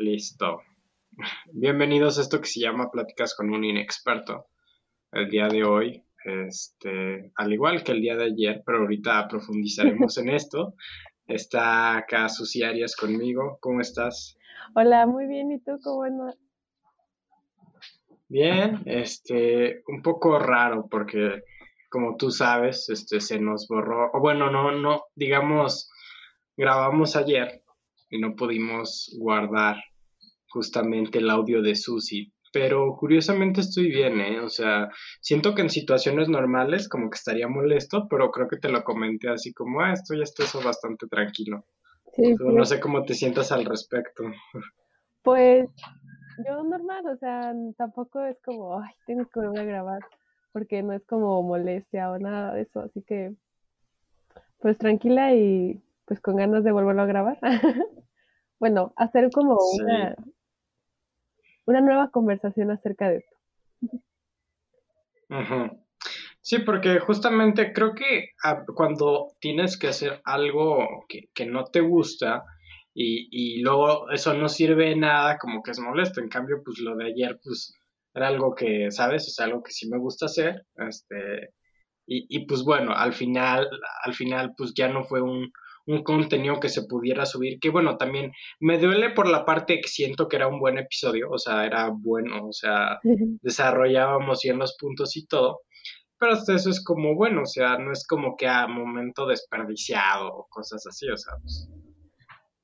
Listo. Bienvenidos a esto que se llama Pláticas con un inexperto. El día de hoy, este, al igual que el día de ayer, pero ahorita profundizaremos en esto. Está acá Susi Arias conmigo. ¿Cómo estás? Hola, muy bien. ¿Y tú cómo andas? Bien, este, un poco raro porque, como tú sabes, este, se nos borró, o bueno, no, no, digamos, grabamos ayer y no pudimos guardar justamente el audio de Susi. Pero curiosamente estoy bien, ¿eh? O sea, siento que en situaciones normales como que estaría molesto, pero creo que te lo comenté así como, ah, esto ya está eso bastante tranquilo. Sí, No sé cómo te sientas al respecto. Pues yo normal, o sea, tampoco es como, ay, tengo que volver a grabar, porque no es como molestia o nada de eso, así que, pues tranquila y pues con ganas de volverlo a grabar. bueno, hacer como una, una nueva conversación acerca de esto. Sí, porque justamente creo que ah, cuando tienes que hacer algo que, que no te gusta y, y, luego eso no sirve de nada, como que es molesto. En cambio, pues lo de ayer, pues era algo que, ¿sabes? Sea, algo que sí me gusta hacer. Este, y, y pues bueno, al final, al final, pues ya no fue un, un contenido que se pudiera subir, que bueno, también me duele por la parte que siento que era un buen episodio, o sea, era bueno, o sea, desarrollábamos bien los puntos y todo, pero hasta eso es como bueno, o sea, no es como que a momento desperdiciado o cosas así, o sea, pues,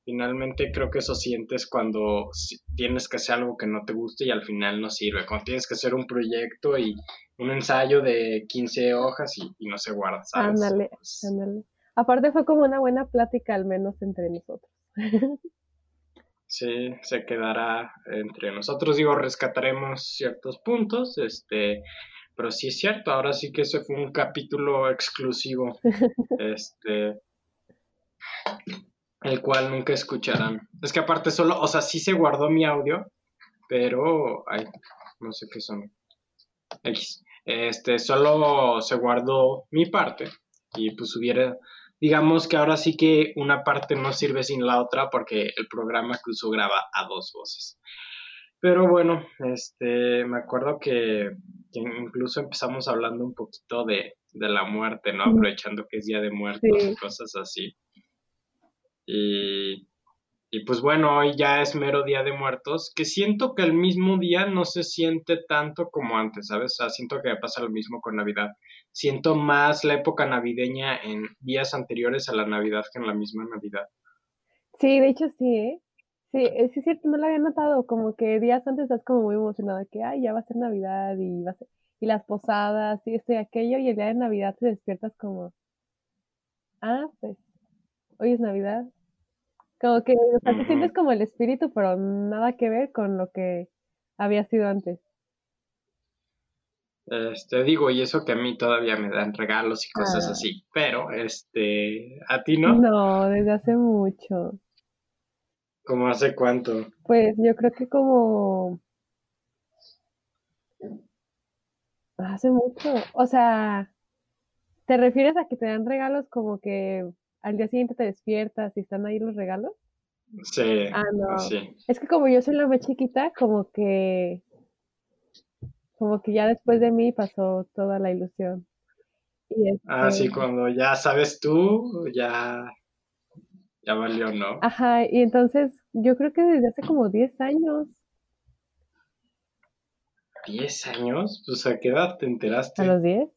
finalmente creo que eso sientes cuando tienes que hacer algo que no te guste y al final no sirve, cuando tienes que hacer un proyecto y un ensayo de 15 hojas y, no se guarda, ¿sabes? Ándale, pues ándale. Aparte fue como una buena plática, al menos entre nosotros. Sí, se quedará entre nosotros. Digo, rescataremos ciertos puntos, este, pero sí es cierto, ahora sí que ese fue un capítulo exclusivo, este, el cual nunca escucharán. Es que aparte solo, o sea, sí se guardó mi audio, pero, ay, no sé qué son. X. Este, solo se guardó mi parte y pues hubiera digamos que ahora sí que una parte no sirve sin la otra porque el programa incluso graba a dos voces. Pero bueno, este, me acuerdo que, incluso empezamos hablando un poquito de, la muerte, ¿no? Aprovechando que es Día de Muertos y cosas así. Y, y pues bueno, hoy ya es mero Día de Muertos, que siento que el mismo día no se siente tanto como antes, ¿sabes? O sea, siento que pasa lo mismo con Navidad siento más la época navideña en días anteriores a la Navidad que en la misma Navidad. Sí, de hecho sí, ¿eh? Sí, es cierto, no lo había notado, como que días antes estás como muy emocionada, que, ay, ya va a ser Navidad y va a ser, y las posadas y esto y aquello, y el día de Navidad te despiertas como, ah, pues, hoy es Navidad. Como que, o sea, te sientes como el espíritu, pero nada que ver con lo que había sido antes. Este, digo, y eso que a mí todavía me dan regalos y cosas ah. así, pero, este, ¿a ti no? No, desde hace mucho. ¿Cómo hace cuánto? Pues yo creo que como... Hace mucho. O sea, ¿te refieres a que te dan regalos como que al día siguiente te despiertas y están ahí los regalos? Sí. Ah, no. Es que como yo soy la más chiquita, como que como que ya después de mí pasó toda la ilusión. Y ah, sí, cuando ya sabes tú, ya, ya valió, ¿no? Ajá, y entonces yo creo que desde hace como 10 años. ¿10 años? Pues a qué edad te enteraste? ¿A los 10?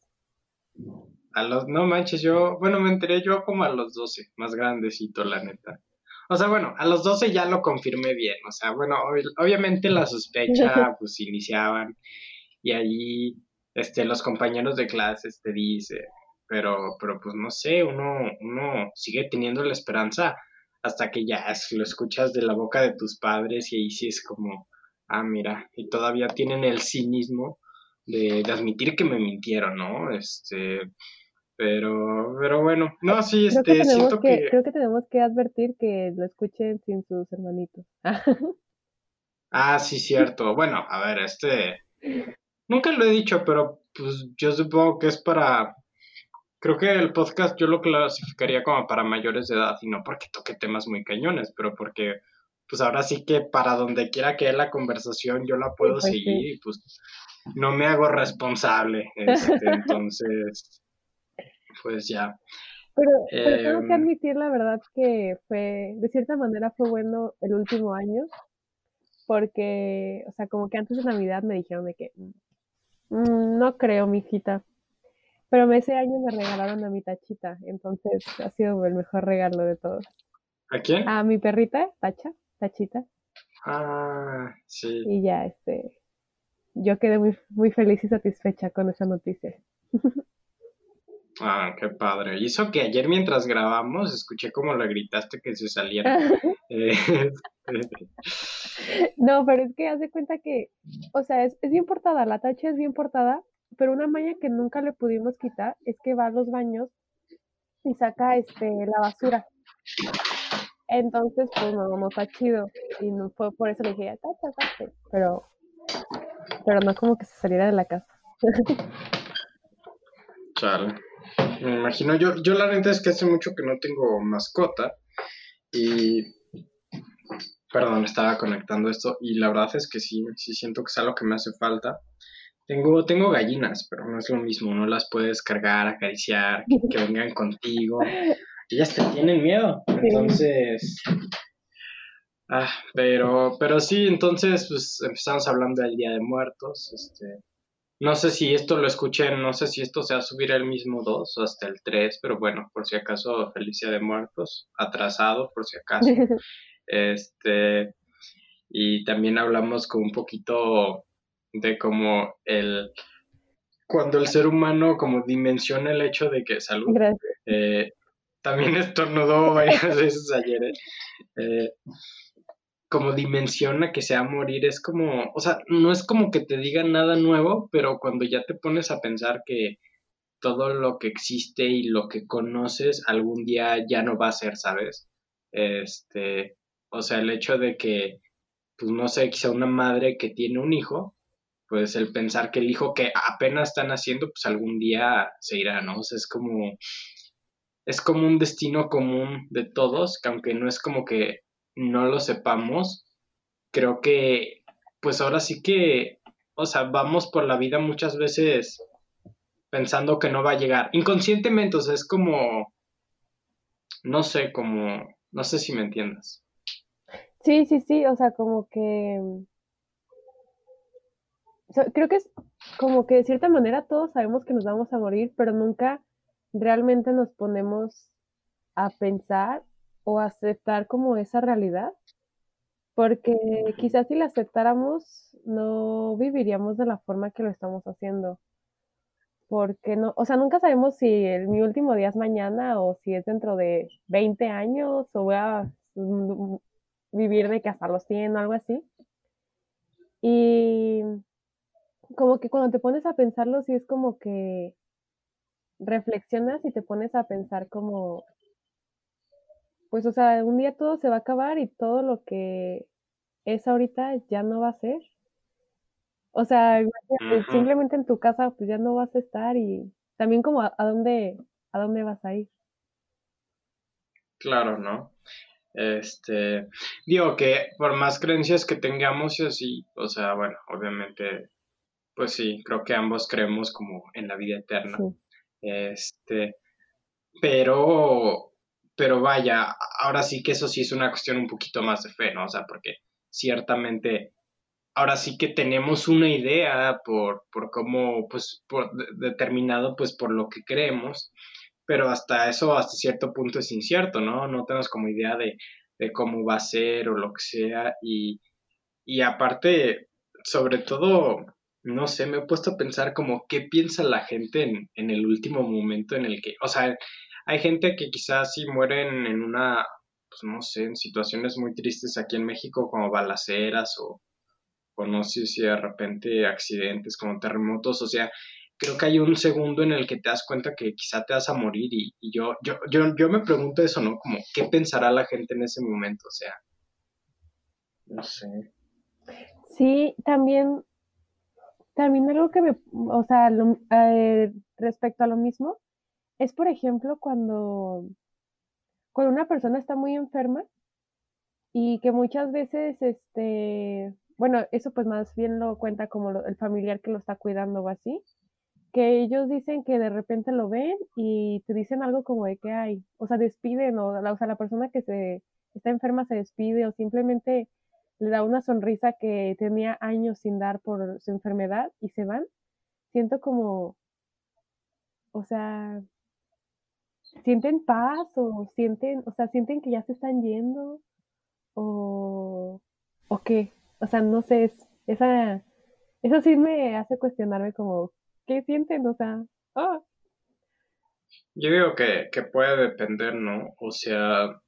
A los, no manches, yo, bueno, me enteré yo como a los 12, más grandecito, la neta. O sea, bueno, a los 12 ya lo confirmé bien, o sea, bueno, obviamente la sospecha pues iniciaban y allí este, los compañeros de clases te dicen, pero, pero pues no sé, uno, uno sigue teniendo la esperanza hasta que ya lo escuchas de la boca de tus padres y ahí sí es como, ah, mira, y todavía tienen el cinismo de, admitir que me mintieron, ¿no? Este, pero, pero bueno, no, sí, este, siento que, Creo que tenemos que advertir que lo escuchen sin sus hermanitos. ah, sí, cierto. Bueno, a ver, este, Nunca lo he dicho, pero pues yo supongo que es para... Creo que el podcast yo lo clasificaría como para mayores de edad y no porque toque temas muy cañones, pero porque pues ahora sí que para donde quiera que haya la conversación yo la puedo pues seguir y pues no me hago responsable. Este, entonces, pues ya. Pero, tengo que Em, admitir la verdad que fue, de cierta manera fue bueno el último año, porque, o sea, como que antes de Navidad me dijeron de que, "Mm, no creo, mijita, pero ese año me regalaron a mi tachita, entonces ha sido el mejor regalo de todos. ¿A quién? A mi perrita, Tacha, Tachita, Ah, sí. y ya, este, yo quedé muy, muy feliz y satisfecha con esa noticia. Ah, qué padre. Hizo que ayer mientras grabamos escuché como le gritaste que se saliera. Eh, No, pero es que haz de cuenta que, o sea, es, es bien portada, la tacha es bien portada, pero una maña que nunca le pudimos quitar es que va a los baños y saca este la basura. Entonces, pues no, no está chido. Y no fue por eso le dije, tacha, tacha. Pero, pero no como que se saliera de la casa. Chale. Me imagino, yo, yo la neta es que hace mucho que no tengo mascota y, perdón, estaba conectando esto y la verdad es que sí, sí siento que es algo que me hace falta. Tengo, tengo gallinas, pero no es lo mismo, no las puedes cargar, acariciar, que, que vengan contigo. Ellas te tienen miedo, entonces... Ah, pero, pero sí, entonces, pues empezamos hablando del Día de Muertos, este... No sé si esto lo escuché, no sé si esto se va a subir el mismo 2 o hasta el 3, pero bueno, por si acaso, feliz Día de Muertos, atrasado, por si acaso. Este, y también hablamos con un poquito de cómo el, cuando el ser humano como dimensiona el hecho de que salud, eh, también estornudó varias veces ayer, eh, como dimensiona que se va a morir, es como, o sea, no es como que te digan nada nuevo, pero cuando ya te pones a pensar que todo lo que existe y lo que conoces algún día ya no va a ser, ¿sabes? Este, o sea, el hecho de que, pues no sé, quizá una madre que tiene un hijo, pues el pensar que el hijo que apenas están haciendo, pues algún día se irá, ¿no? O sea, es como, es como un destino común de todos, que aunque no es como que no lo sepamos, creo que, pues ahora sí que, o sea, vamos por la vida muchas veces pensando que no va a llegar, inconscientemente, o sea, es como, no sé, como, no sé si me entiendas. Sí, sí, sí, o sea, como que... creo que es como que de cierta manera todos sabemos que nos vamos a morir, pero nunca realmente nos ponemos a pensar o aceptar como esa realidad, porque quizás si la aceptáramos no viviríamos de la forma que lo estamos haciendo, porque no, o sea, nunca sabemos si el- mi último día es mañana o si es dentro de 20 años o voy a mm, vivir de que hasta los 100 o algo así. Y como que cuando te pones a pensarlo, sí es como que reflexionas y te pones a pensar como, pues, o sea, un día todo se va a acabar y todo lo que es ahorita ya no va a ser. O sea, simplemente en tu casa pues ya no vas a estar y también como a, a dónde, a dónde vas a ir. Claro, ¿no? Este, digo que por más creencias que tengamos y así, o sea, bueno, obviamente, pues sí, creo que ambos creemos como en la vida eterna. Sí. Este, pero, pero vaya, ahora sí que eso sí es una cuestión un poquito más de fe, ¿no? O sea, porque ciertamente ahora sí que tenemos una idea por, por cómo, pues, por de- determinado, pues, por lo que creemos, pero hasta eso, hasta cierto punto es incierto, ¿no? No tenemos como idea de, de cómo va a ser o lo que sea, y, y aparte, sobre todo, no sé, me he puesto a pensar como qué piensa la gente en, en el último momento en el que, o sea, hay gente que quizás sí mueren en una, pues no sé, en situaciones muy tristes aquí en México como balaceras o, o no sé si de repente accidentes como terremotos, o sea, creo que hay un segundo en el que te das cuenta que quizá te vas a morir y, yo, yo, yo, yo me pregunto eso, ¿no? Como, ¿qué pensará la gente en ese momento? O sea, no sé. Sí, también, también algo que me, o sea, lo- eh, respecto a lo mismo, es por ejemplo cuando, una persona está muy enferma y que muchas veces, este, bueno, eso pues más bien lo cuenta como el familiar que lo está cuidando o así, que ellos dicen que de repente lo ven y te dicen algo como de que hay, o sea, despiden, o, o sea, la persona que se está enferma se despide o simplemente le da una sonrisa que tenía años sin dar por su enfermedad y se van. Siento como, o sea, sienten paz o sienten, o sea, sienten que ya se están yendo o, o qué. O sea, no sé, esa, eso sí me hace cuestionarme como, ¿qué sienten? O sea, oh. Yo digo que, que puede depender, ¿no? O sea,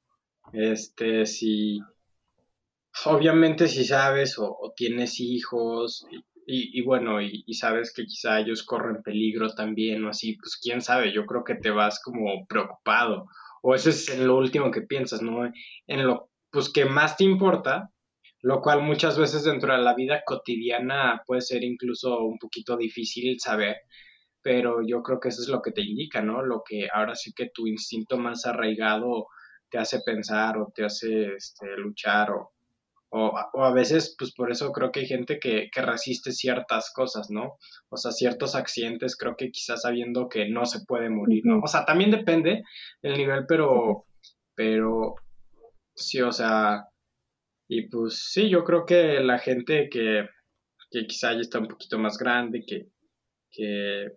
este, si, obviamente si sabes o, tienes hijos y, bueno, y, y, sabes que quizá ellos corren peligro también o así, pues quién sabe, yo creo que te vas como preocupado o eso es lo último que piensas, ¿no? En lo pues que más te importa, lo cual muchas veces dentro de la vida cotidiana puede ser incluso un poquito difícil saber, pero yo creo que eso es lo que te indica, ¿no? Lo que ahora sí que tu instinto más arraigado te hace pensar o te hace este, luchar o, o, a veces, pues por eso creo que hay gente que, que, resiste ciertas cosas, ¿no? O sea, ciertos accidentes, creo que quizás sabiendo que no se puede morir, ¿no? O sea, también depende del nivel, pero, pero sí, o sea, y pues sí, yo creo que la gente que, que quizá ya está un poquito más grande, que, que,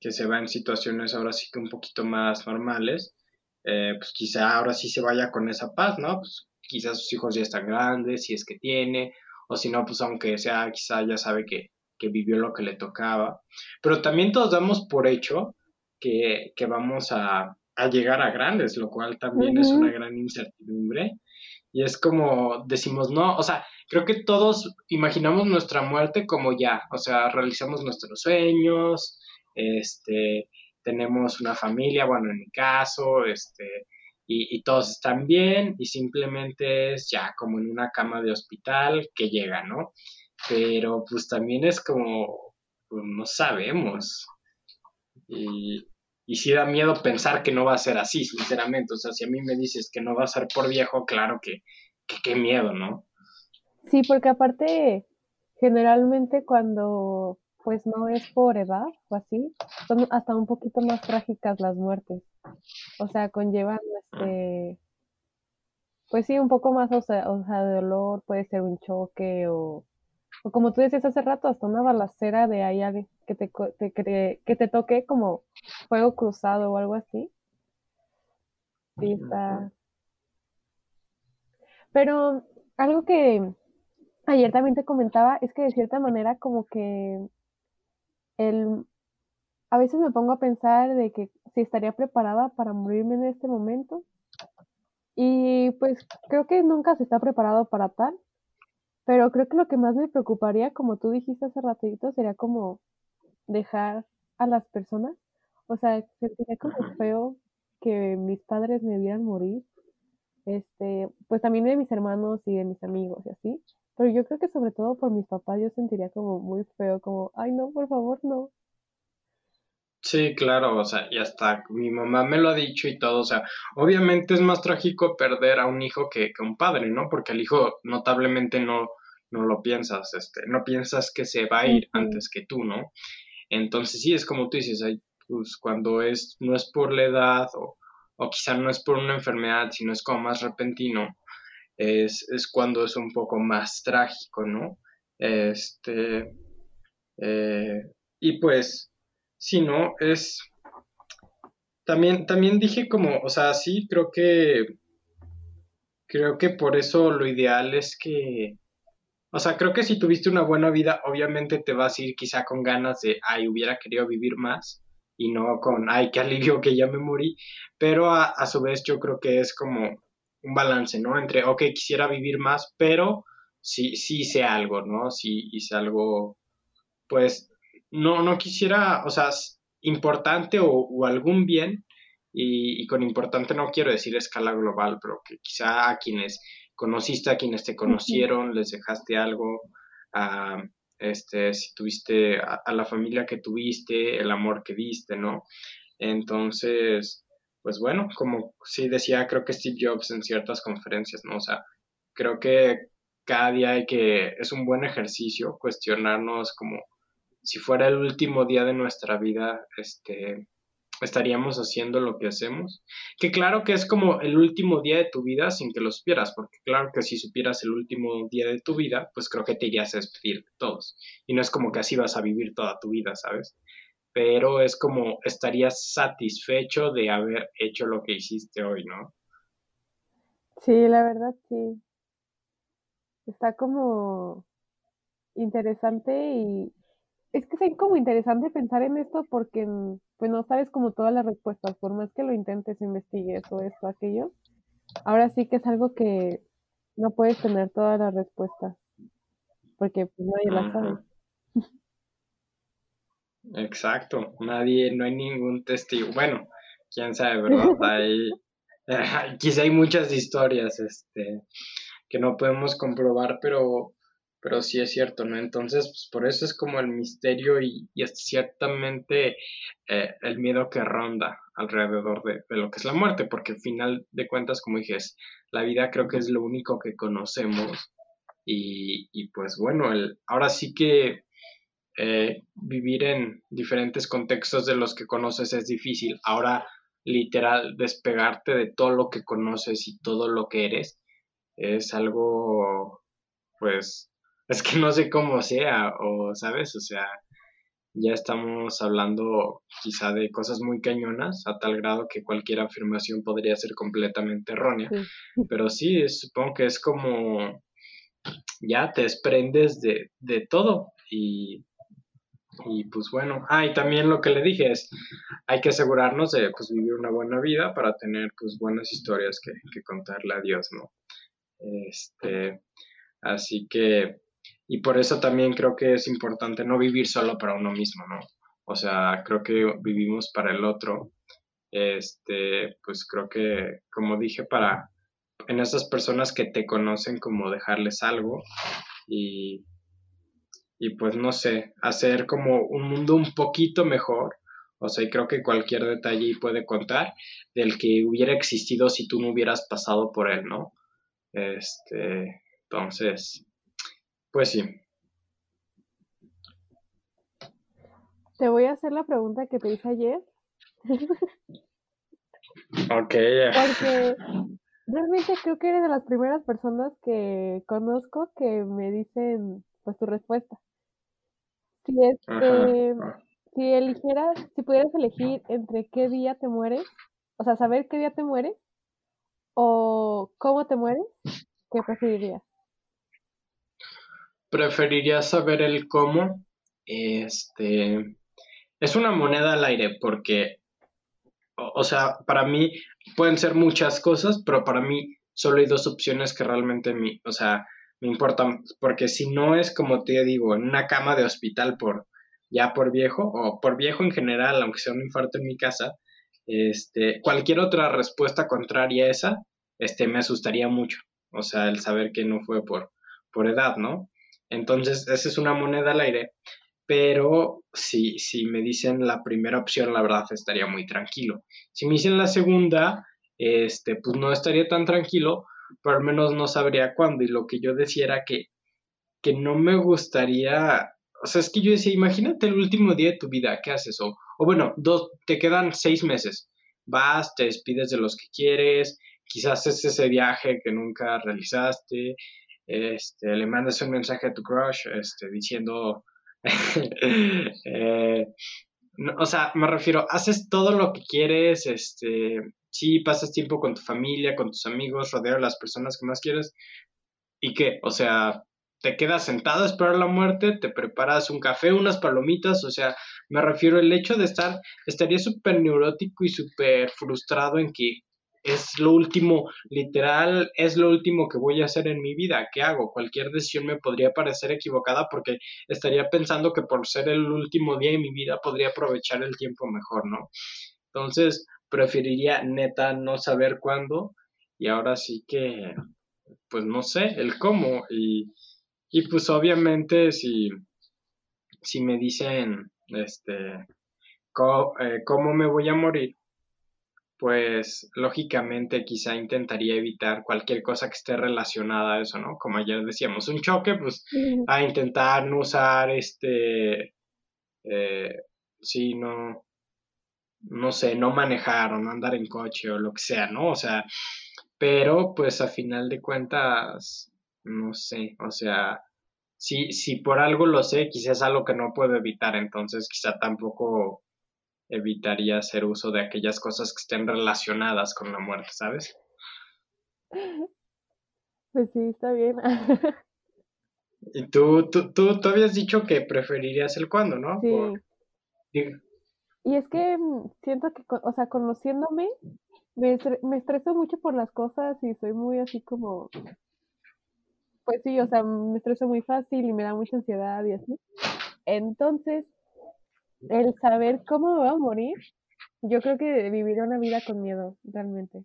que se va en situaciones ahora sí que un poquito más normales, eh, pues quizá ahora sí se vaya con esa paz, ¿no? Pues quizás sus hijos ya están grandes, si es que tiene, o si no, pues aunque sea, quizá ya sabe que, que vivió lo que le tocaba. Pero también todos damos por hecho que, que vamos a, a, llegar a grandes, lo cual también es una gran incertidumbre. Y es como decimos, no, o sea, creo que todos imaginamos nuestra muerte como ya, o sea, realizamos nuestros sueños, este, tenemos una familia, bueno, en mi caso, este, y, todos están bien y simplemente es ya como en una cama de hospital que llega, ¿no? Pero pues también es como, pues no sabemos. Y, y sí da miedo pensar que no va a ser así, sinceramente. O sea, si a mí me dices que no va a ser por viejo, claro que, que qué miedo, ¿no? Sí, porque aparte, generalmente cuando pues no es por edad o así, son hasta un poquito más trágicas las muertes. O sea, conllevan este pues sí, un poco más, o sea, o sea, de dolor, puede ser un choque o, o como tú decías hace rato, hasta una balacera de ahí que te, que, que te toque como fuego cruzado o algo así. Sí, está. Pero algo que ayer también te comentaba es que de cierta manera como que el, a veces me pongo a pensar de que si estaría preparada para morirme en este momento. Y pues creo que nunca se está preparado para tal. Pero creo que lo que más me preocuparía, como tú dijiste hace ratito, sería como dejar a las personas. O sea, sentiría como feo que mis padres me vieran morir. Este, pues también de mis hermanos y de mis amigos y así. Pero yo creo que sobre todo por mis papás yo sentiría como muy feo, como, ay no, por favor, no. Sí, claro, o sea, y hasta mi mamá me lo ha dicho y todo, o sea, obviamente es más trágico perder a un hijo que, que un padre, ¿no? Porque el hijo notablemente no, no lo piensas, este, no piensas que se va a ir antes que tú, ¿no? Entonces sí, es como tú dices, pues cuando es, no es por la edad o, o quizá no es por una enfermedad, sino es como más repentino, es, es cuando es un poco más trágico, ¿no? Este, eh, y pues, si no, es, también, también dije como, o sea, sí, creo que, creo que por eso lo ideal es que, o sea, creo que si tuviste una buena vida, obviamente te vas a ir quizá con ganas de, ay, hubiera querido vivir más y no con, ay, qué alivio que ya me morí, pero a, a su vez yo creo que es como, un balance, ¿no? Entre, ok, quisiera vivir más, pero sí, sí hice algo, ¿no? Sí hice algo, pues, no, no quisiera, o sea, importante o, algún bien, y, con importante no quiero decir escala global, pero que quizá a quienes conociste, a quienes te conocieron, les dejaste algo, a, este, si tuviste a, a, la familia que tuviste, el amor que diste, ¿no? Entonces, pues bueno, como sí decía, creo que Steve Jobs en ciertas conferencias, ¿no? O sea, creo que cada día hay que, es un buen ejercicio cuestionarnos como si fuera el último día de nuestra vida, este, estaríamos haciendo lo que hacemos. Que claro que es como el último día de tu vida sin que lo supieras, porque claro que si supieras el último día de tu vida, pues creo que te irías a despedir de todos. Y no es como que así vas a vivir toda tu vida, ¿sabes? Pero es como estarías satisfecho de haber hecho lo que hiciste hoy, ¿no? Sí, la verdad sí. Está como interesante y es que es como interesante pensar en esto porque mm, pues no sabes como todas las respuestas, por más que lo intentes, investigues o esto, aquello. Ahora sí que es algo que no puedes tener todas las respuestas porque pues nadie las sabe. Exacto, nadie, no hay ningún testigo. Bueno, quién sabe, ¿verdad? Hay, quizá hay muchas historias este, que no podemos comprobar, pero pero sí es cierto, ¿no? Entonces, pues por eso es como el misterio y, y es ciertamente eh, el miedo que ronda alrededor de, lo que es la muerte, porque al final de cuentas, como dije, la vida creo que es lo único que conocemos y, y pues bueno, el, ahora sí que eh, vivir en diferentes contextos de los que conoces es difícil. Ahora, literal, despegarte de todo lo que conoces y todo lo que eres es algo, pues, es que no sé cómo sea, o sabes, o sea, ya estamos hablando quizá de cosas muy cañonas, a tal grado que cualquier afirmación podría ser completamente errónea. Pero sí, supongo que es como ya te desprendes de, de todo y, y pues bueno, ah, y también lo que le dije es, hay que asegurarnos de pues vivir una buena vida para tener pues buenas historias que, que contarle a Dios, ¿no? Este, así que y por eso también creo que es importante no vivir solo para uno mismo, ¿no? O sea, creo que vivimos para el otro. Este, pues creo que, como dije, para en esas personas que te conocen, como dejarles algo y, y pues no sé, hacer como un mundo un poquito mejor. O sea, y creo que cualquier detalle puede contar del que hubiera existido si tú no hubieras pasado por él, ¿no? Este, entonces, pues sí. Te voy a hacer la pregunta que te hice ayer. ok. Porque realmente creo que eres de las primeras personas que conozco que me dicen pues tu respuesta. Si este, si eligieras, si pudieras elegir entre qué día te mueres, o sea, saber qué día te mueres o cómo te mueres, ¿qué preferirías? Preferiría saber el cómo. Este es una moneda al aire porque, o, sea, para mí pueden ser muchas cosas, pero para mí solo hay dos opciones que realmente me, o sea, me importan, porque si no es como te digo, en una cama de hospital por ya por viejo o por viejo en general, aunque sea un infarto en mi casa, este, cualquier otra respuesta contraria a esa, este, me asustaría mucho. O sea, el saber que no fue por, por edad, ¿no? Entonces, esa es una moneda al aire. Pero si, si me dicen la primera opción, la verdad estaría muy tranquilo. Si me dicen la segunda, este, pues no estaría tan tranquilo, pero al menos no sabría cuándo. Y lo que yo decía era que, que no me gustaría, o sea, es que yo decía, imagínate el último día de tu vida, ¿qué haces? O, bueno, dos, te quedan seis meses. Vas, te despides de los que quieres, quizás es ese viaje que nunca realizaste, este, le mandas un mensaje a tu crush este, diciendo, eh, o sea, me refiero, haces todo lo que quieres, este, sí, pasas tiempo con tu familia, con tus amigos, rodeado de las personas que más quieres, ¿y qué? O sea, te quedas sentado a esperar la muerte, te preparas un café, unas palomitas, o sea, me refiero al hecho de estar, estaría súper neurótico y súper frustrado en que es lo último, literal, es lo último que voy a hacer en mi vida. ¿Qué hago? Cualquier decisión me podría parecer equivocada porque estaría pensando que por ser el último día de mi vida podría aprovechar el tiempo mejor, ¿no? Entonces, preferiría neta no saber cuándo y ahora sí que, pues no sé, el cómo. Y, y pues obviamente si, si me dicen, este, cómo, eh, cómo me voy a morir, pues lógicamente quizá intentaría evitar cualquier cosa que esté relacionada a eso, ¿no? Como ayer decíamos, un choque, pues a intentar no usar este, eh, sí, no, no sé, no manejar o no andar en coche o lo que sea, ¿no? O sea, pero pues a final de cuentas, no sé, o sea, si, si por algo lo sé, quizás es algo que no puedo evitar, entonces quizá tampoco evitaría hacer uso de aquellas cosas que estén relacionadas con la muerte, ¿sabes? Pues sí, está bien. y tú, tú, tú, habías dicho que preferirías el cuándo, ¿no? Sí. Y es que mm, siento que, o sea, conociéndome, me, me estreso mucho por las cosas y soy muy así como, pues sí, o sea, me estreso muy fácil y me da mucha ansiedad y así. Entonces, el saber cómo me voy a morir, yo creo que viviría una vida con miedo, realmente.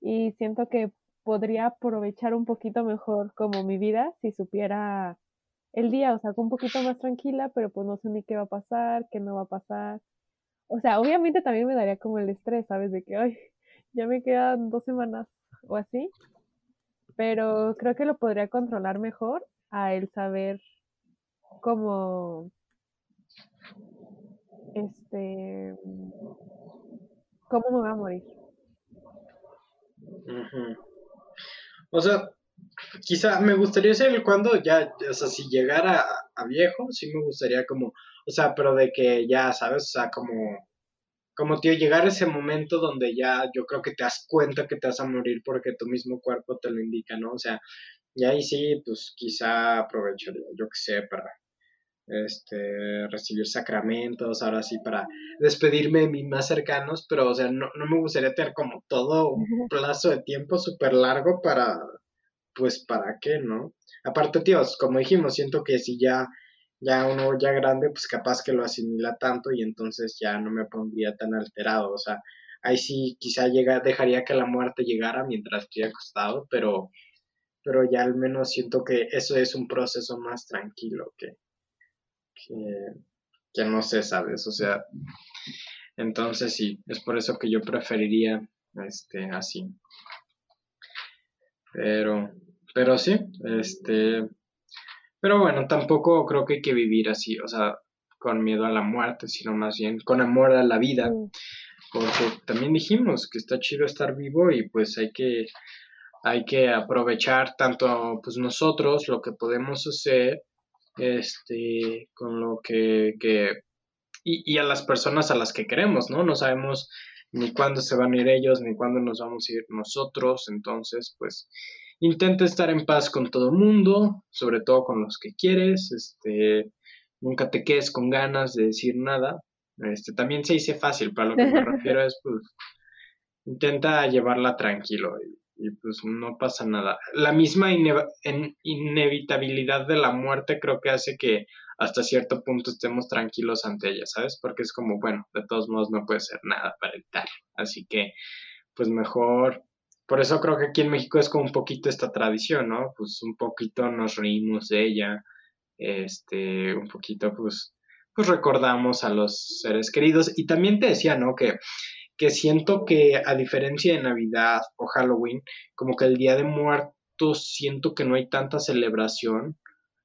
Y siento que podría aprovechar un poquito mejor como mi vida si supiera el día, o sea, un poquito más tranquila, pero pues no sé ni qué va a pasar, qué no va a pasar. O sea, obviamente también me daría como el estrés, ¿sabes? De que, ay, ya me quedan dos semanas o así. Pero creo que lo podría controlar mejor a el saber cómo este, ¿cómo me voy a morir? O sea, quizá me gustaría ser cuando ya, o sea, si llegara a, viejo, sí me gustaría como, o sea, pero de que ya, ¿sabes? O sea, como, como, tío, llegar a ese momento donde ya yo creo que te das cuenta que te vas a morir porque tu mismo cuerpo te lo indica, ¿no? O sea, y ahí sí, pues quizá aprovecharía, yo qué sé, para este, recibir sacramentos, ahora sí para despedirme de mis más cercanos, pero o sea, no, no me gustaría tener como todo un plazo de tiempo súper largo para, pues, ¿para qué, no? Aparte, tíos, como dijimos, siento que si ya, ya uno ya grande, pues capaz que lo asimila tanto y entonces ya no me pondría tan alterado, o sea, ahí sí quizá llega, dejaría que la muerte llegara mientras estoy acostado, pero, pero ya al menos siento que eso es un proceso más tranquilo que, que, no sé, ¿sabes? O sea, entonces sí, es por eso que yo preferiría este así. Pero, pero sí, este, pero bueno, tampoco creo que hay que vivir así, o sea, con miedo a la muerte, sino más bien con amor a la vida, porque también dijimos que está chido estar vivo y pues hay que, hay que aprovechar tanto pues nosotros lo que podemos hacer este, con lo que, que y, y, a las personas a las que queremos, ¿no? No sabemos ni cuándo se van a ir ellos, ni cuándo nos vamos a ir nosotros, entonces, pues, intenta estar en paz con todo el mundo, sobre todo con los que quieres, este, nunca te quedes con ganas de decir nada, este, también se dice fácil, para lo que me refiero es, pues, intenta llevarla tranquilo y pues no pasa nada. La misma inevitabilidad de la muerte creo que hace que hasta cierto punto estemos tranquilos ante ella, ¿sabes? Porque es como, bueno, de todos modos no puede ser nada para evitar. Así que, pues mejor, por eso creo que aquí en México es como un poquito esta tradición, ¿no? Pues un poquito nos reímos de ella, este, un poquito pues, pues recordamos a los seres queridos. Y también te decía, ¿no? Que que siento que a diferencia de Navidad o Halloween, como que el Día de Muertos siento que no hay tanta celebración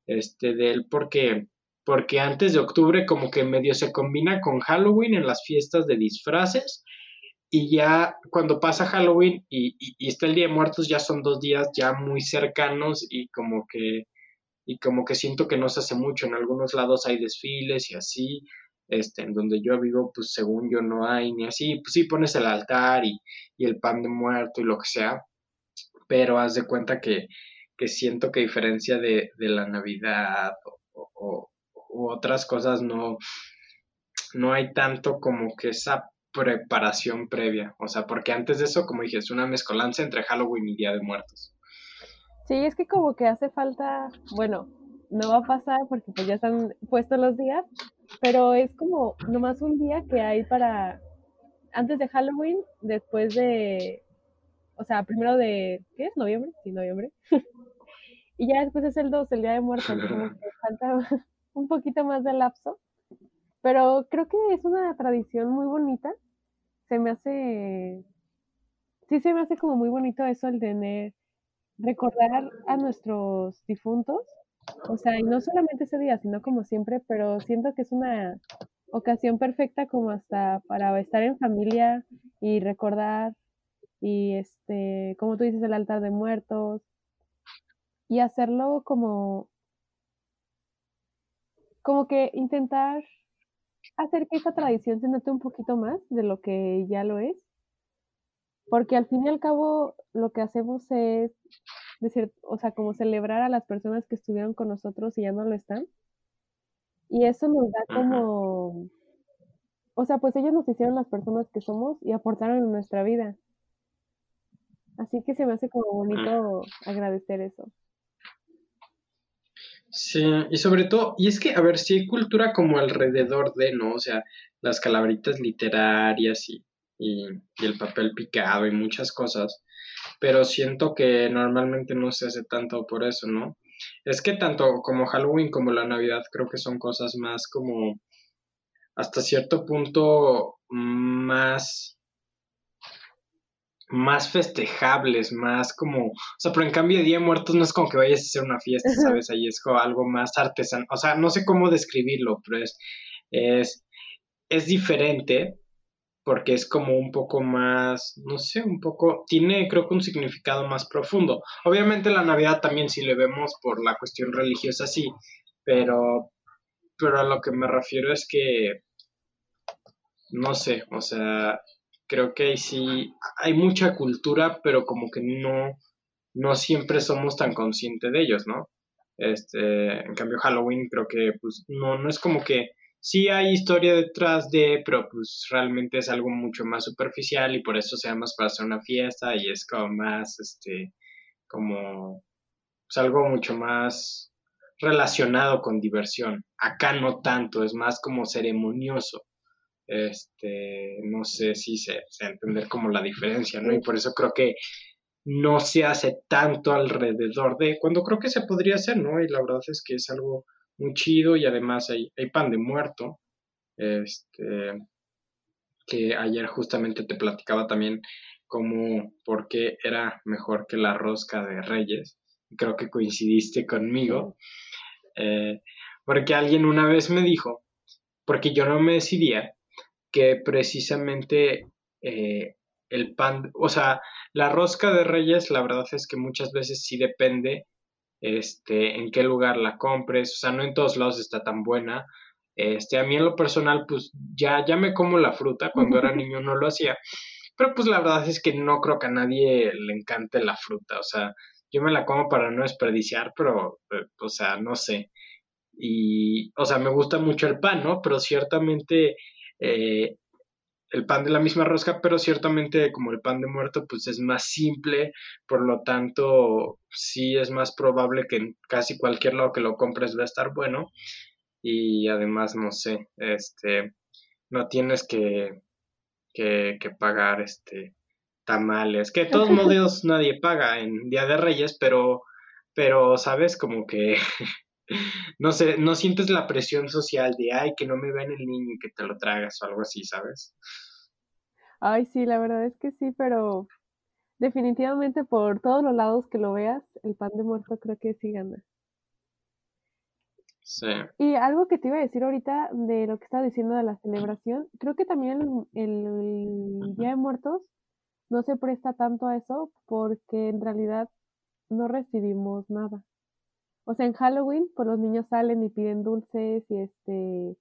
este, de él porque, porque antes de octubre como que medio se combina con Halloween en las fiestas de disfraces y ya cuando pasa Halloween y, y, está el Día de Muertos ya son dos días ya muy cercanos y como que y como que siento que no se hace mucho, en algunos lados hay desfiles y así, este, en donde yo vivo, pues según yo no hay ni así, pues sí pones el altar y, el pan de muerto y lo que sea, pero haz de cuenta que, que siento que a diferencia de, la Navidad o, otras cosas no, no hay tanto como que esa preparación previa, o sea, porque antes de eso, como dije, es una mezcolanza entre Halloween y Día de Muertos. Sí, es que como que hace falta, bueno, no va a pasar porque pues ya están puestos los días, pero es como nomás un día que hay para antes de Halloween, después de, o sea, primero de, ¿qué es? ¿Noviembre? Sí, noviembre. y ya después es el 2, el Día de Muertos, como que falta un poquito más de lapso. Pero creo que es una tradición muy bonita se me hace, sí se me hace como muy bonito eso el tener, recordar a nuestros difuntos, o sea, y no solamente ese día, sino como siempre, pero siento que es una ocasión perfecta como hasta para estar en familia y recordar y este, como tú dices, el altar de muertos y hacerlo como como que intentar hacer que esa tradición se note un poquito más de lo que ya lo es. Porque al fin y al cabo lo que hacemos es decir, o sea, como celebrar a las personas que estuvieron con nosotros y ya no lo están. Y eso nos da como, o sea, pues ellos nos hicieron las personas que somos y aportaron en nuestra vida. Así que se me hace como bonito agradecer eso. Sí, y sobre todo, y es que, a ver, si hay cultura como alrededor de, ¿no? O sea, las calabritas literarias y, y, el papel picado y muchas cosas, pero siento que normalmente no se hace tanto por eso, ¿no? Es que tanto como Halloween como la Navidad creo que son cosas más como hasta cierto punto más más festejables, más como, o sea, pero en cambio Día de Muertos no es como que vayas a hacer una fiesta, ¿sabes? Ahí es como algo más artesano, o sea, no sé cómo describirlo, pero es, es, es diferente porque es como un poco más, no sé, un poco, tiene creo que un significado más profundo. Obviamente la Navidad también si le vemos por la cuestión religiosa, sí, pero, pero a lo que me refiero es que, no sé, o sea, creo que sí hay mucha cultura, pero como que no, no siempre somos tan conscientes de ellos, ¿no? Este, en cambio Halloween creo que pues no, no es como que sí hay historia detrás de, pero pues realmente es algo mucho más superficial y por eso se llama para hacer una fiesta y es como más, este, como, pues algo mucho más relacionado con diversión. Acá no tanto, es más como ceremonioso este, no sé si se, se entender como la diferencia, ¿no? Y por eso creo que no se hace tanto alrededor de, cuando creo que se podría hacer, ¿no? Y la verdad es que es algo muy chido y además hay, hay pan de muerto, este, que ayer justamente te platicaba también como por qué era mejor que la rosca de reyes, creo que coincidiste conmigo, eh, porque alguien una vez me dijo, porque yo no me decidía que precisamente eh, el pan, o sea, la rosca de reyes, la verdad es que muchas veces sí depende este, en qué lugar la compres, o sea, no en todos lados está tan buena. Este, a mí en lo personal, pues ya, ya me como la fruta, cuando era niño no lo hacía, pero pues la verdad es que no creo que a nadie le encante la fruta, o sea, yo me la como para no desperdiciar, pero, eh, o sea, no sé. Y, o sea, me gusta mucho el pan, ¿no? Pero ciertamente eh, el pan de la misma rosca, pero ciertamente como el pan de muerto, pues es más simple, por lo tanto, sí es más probable que en casi cualquier lado que lo compres va a estar bueno. Y además, no sé, este, no tienes que, que, que pagar este tamales, que de todos modos nadie paga en Día de Reyes, pero, pero, sabes, como que no sé, no sientes la presión social de, ay, que no me vean el niño y que te lo tragas o algo así, ¿sabes? Ay, sí, la verdad es que sí, pero definitivamente por todos los lados que lo veas, el pan de muerto creo que sí gana. Sí. Y algo que te iba a decir ahorita de lo que estaba diciendo de la celebración, creo que también el, el Día de Muertos no se presta tanto a eso porque en realidad no recibimos nada. O sea, en Halloween, pues los niños salen y piden dulces y este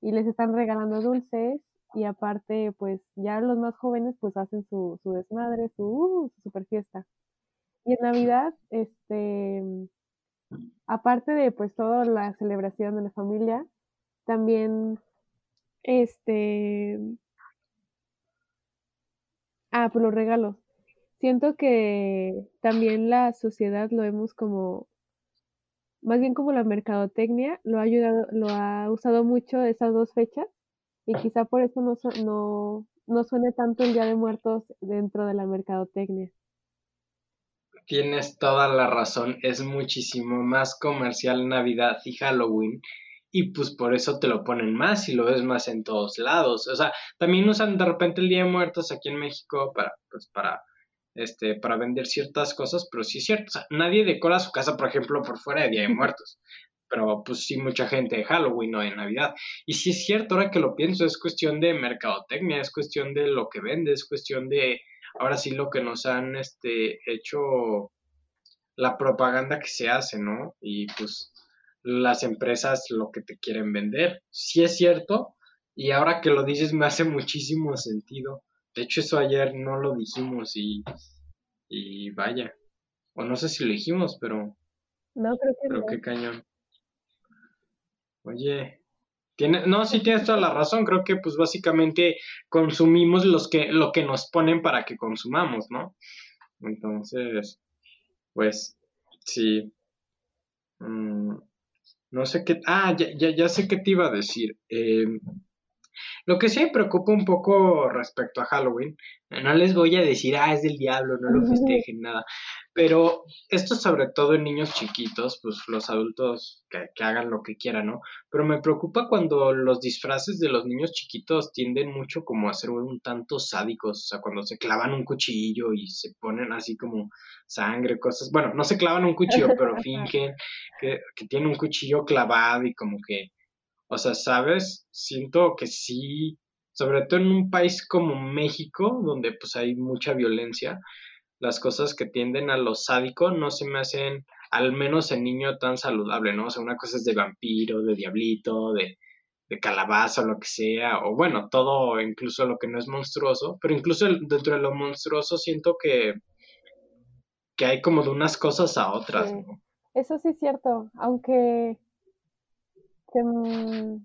y les están regalando dulces y aparte, pues ya los más jóvenes pues hacen su, su desmadre, su, uh, su super fiesta. Y en Navidad, este, aparte de pues toda la celebración de la familia, también, este, ah, pues los regalos. Siento que también la sociedad lo vemos como más bien como la mercadotecnia lo ha ayudado, lo ha usado mucho esas dos fechas y quizá por eso no, no, no suene tanto el Día de Muertos dentro de la mercadotecnia. Tienes toda la razón, es muchísimo más comercial Navidad y Halloween y pues por eso te lo ponen más y lo ves más en todos lados. O sea, también usan de repente el Día de Muertos aquí en México para, pues para, este, para vender ciertas cosas, pero sí es cierto, o sea, nadie decora su casa, por ejemplo, por fuera de Día de Muertos. Pero pues sí, mucha gente de Halloween o de Navidad. Y sí es cierto, ahora que lo pienso, es cuestión de mercadotecnia, es cuestión de lo que vende, es cuestión de, ahora sí, lo que nos han este, hecho la propaganda que se hace, ¿no? Y pues las empresas lo que te quieren vender. Sí es cierto, y ahora que lo dices me hace muchísimo sentido. De hecho, eso ayer no lo dijimos y, y vaya. O no sé si lo dijimos, pero... No, creo que pero qué cañón. Oye, tiene, no, sí tienes toda la razón. Creo que pues básicamente consumimos los que, lo que nos ponen para que consumamos, ¿no? Entonces, pues sí. Mm, no sé qué. Ah, ya, ya, ya sé qué te iba a decir. Eh, lo que sí me preocupa un poco respecto a Halloween, no les voy a decir, ah, es del diablo, no lo festejen, nada. Pero esto sobre todo en niños chiquitos, pues los adultos que, hagan lo que quieran, ¿no? Pero me preocupa cuando los disfraces de los niños chiquitos tienden mucho como a ser un tanto sádicos, o sea, cuando se clavan un cuchillo y se ponen así como sangre, cosas, bueno, no se clavan un cuchillo, pero fingen que, que tienen un cuchillo clavado y como que, o sea, ¿sabes? Siento que sí, sobre todo en un país como México, donde pues hay mucha violencia, las cosas que tienden a lo sádico no se me hacen, al menos en niño, tan saludable, ¿no? O sea, una cosa es de vampiro, de diablito, de, de calabaza lo que sea, o bueno, todo, incluso lo que no es monstruoso, pero incluso dentro de lo monstruoso siento que, que hay como de unas cosas a otras, ¿no? Eso sí es cierto, aunque mm,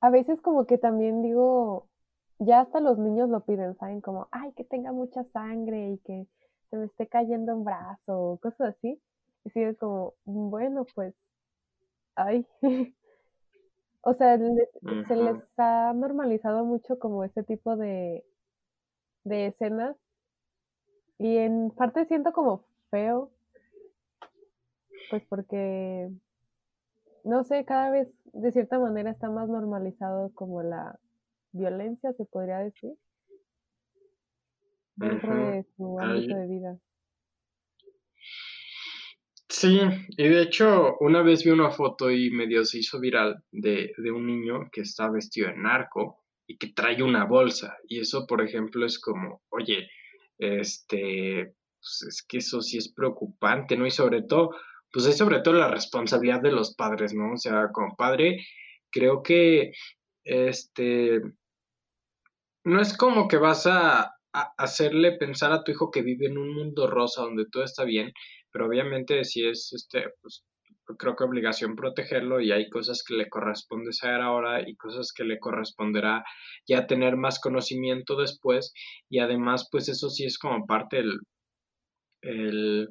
a veces como que también digo, ya hasta los niños lo piden, ¿saben? Como, ay, que tenga mucha sangre y que se me esté cayendo un brazo, cosas así. Y sí es como, bueno, pues, ay. o sea, se les ha normalizado mucho como ese tipo de, de escenas. Y en parte siento como feo, pues porque, no sé, cada vez de cierta manera está más normalizado como la violencia, se podría decir, dentro de su ámbito de vida. Sí, y de hecho una vez vi una foto y medio se hizo viral de, de un niño que está vestido de narco y que trae una bolsa. Y eso, por ejemplo, es como, oye, este, pues es que eso sí es preocupante, ¿no? Y sobre todo, pues es sobre todo la responsabilidad de los padres, ¿no? O sea, como padre, creo que, este, no es como que vas a, hacerle pensar a tu hijo que vive en un mundo rosa donde todo está bien, pero obviamente si es, este, pues creo que obligación protegerlo y hay cosas que le corresponde saber ahora y cosas que le corresponderá ya tener más conocimiento después y además pues eso sí es como parte del el,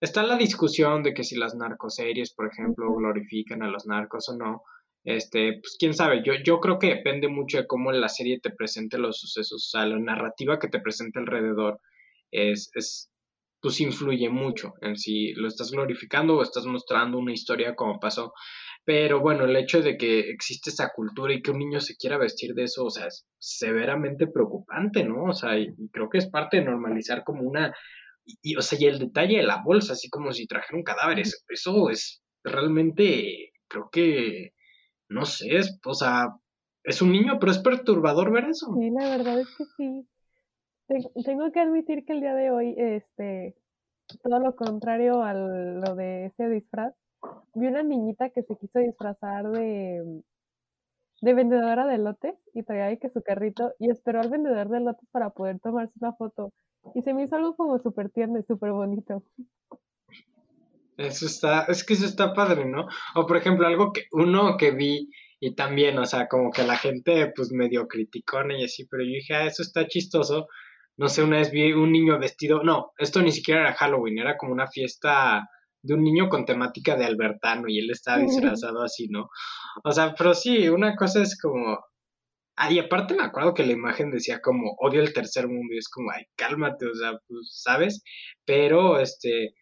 está la discusión de que si las narcoseries por ejemplo glorifican a los narcos o no este, pues quién sabe, yo, yo creo que depende mucho de cómo la serie te presente los sucesos, o sea, la narrativa que te presenta alrededor es, es, pues influye mucho en si lo estás glorificando o estás mostrando una historia como pasó. Pero bueno, el hecho de que existe esa cultura y que un niño se quiera vestir de eso, o sea, es severamente preocupante, ¿no? O sea, y, creo que es parte de normalizar como una... Y, o sea, y el detalle de la bolsa, así como si trajera un cadáver, eso es realmente, creo que no sé, es, o sea, es un niño, pero es perturbador ver eso. Sí, la verdad es que sí. Tengo que admitir que el día de hoy, este, todo lo contrario a lo de ese disfraz, vi una niñita que se quiso disfrazar de, de vendedora de lotes y traía que su carrito y esperó al vendedor de lotes para poder tomarse una foto. Y se me hizo algo como súper tierno y súper bonito. Eso está, es que eso está padre, ¿no? O por ejemplo, algo que uno que vi y también, o sea, como que la gente pues medio criticona y así, pero yo dije, ah, eso está chistoso. No sé, una vez vi un niño vestido, no, esto ni siquiera era Halloween, era como una fiesta de un niño con temática de Albertano y él estaba disfrazado así, ¿no? O sea, pero sí, una cosa es como, ay, aparte me acuerdo que la imagen decía como odio el tercer mundo y es como, ay, cálmate, o sea, pues, ¿sabes? Pero, este,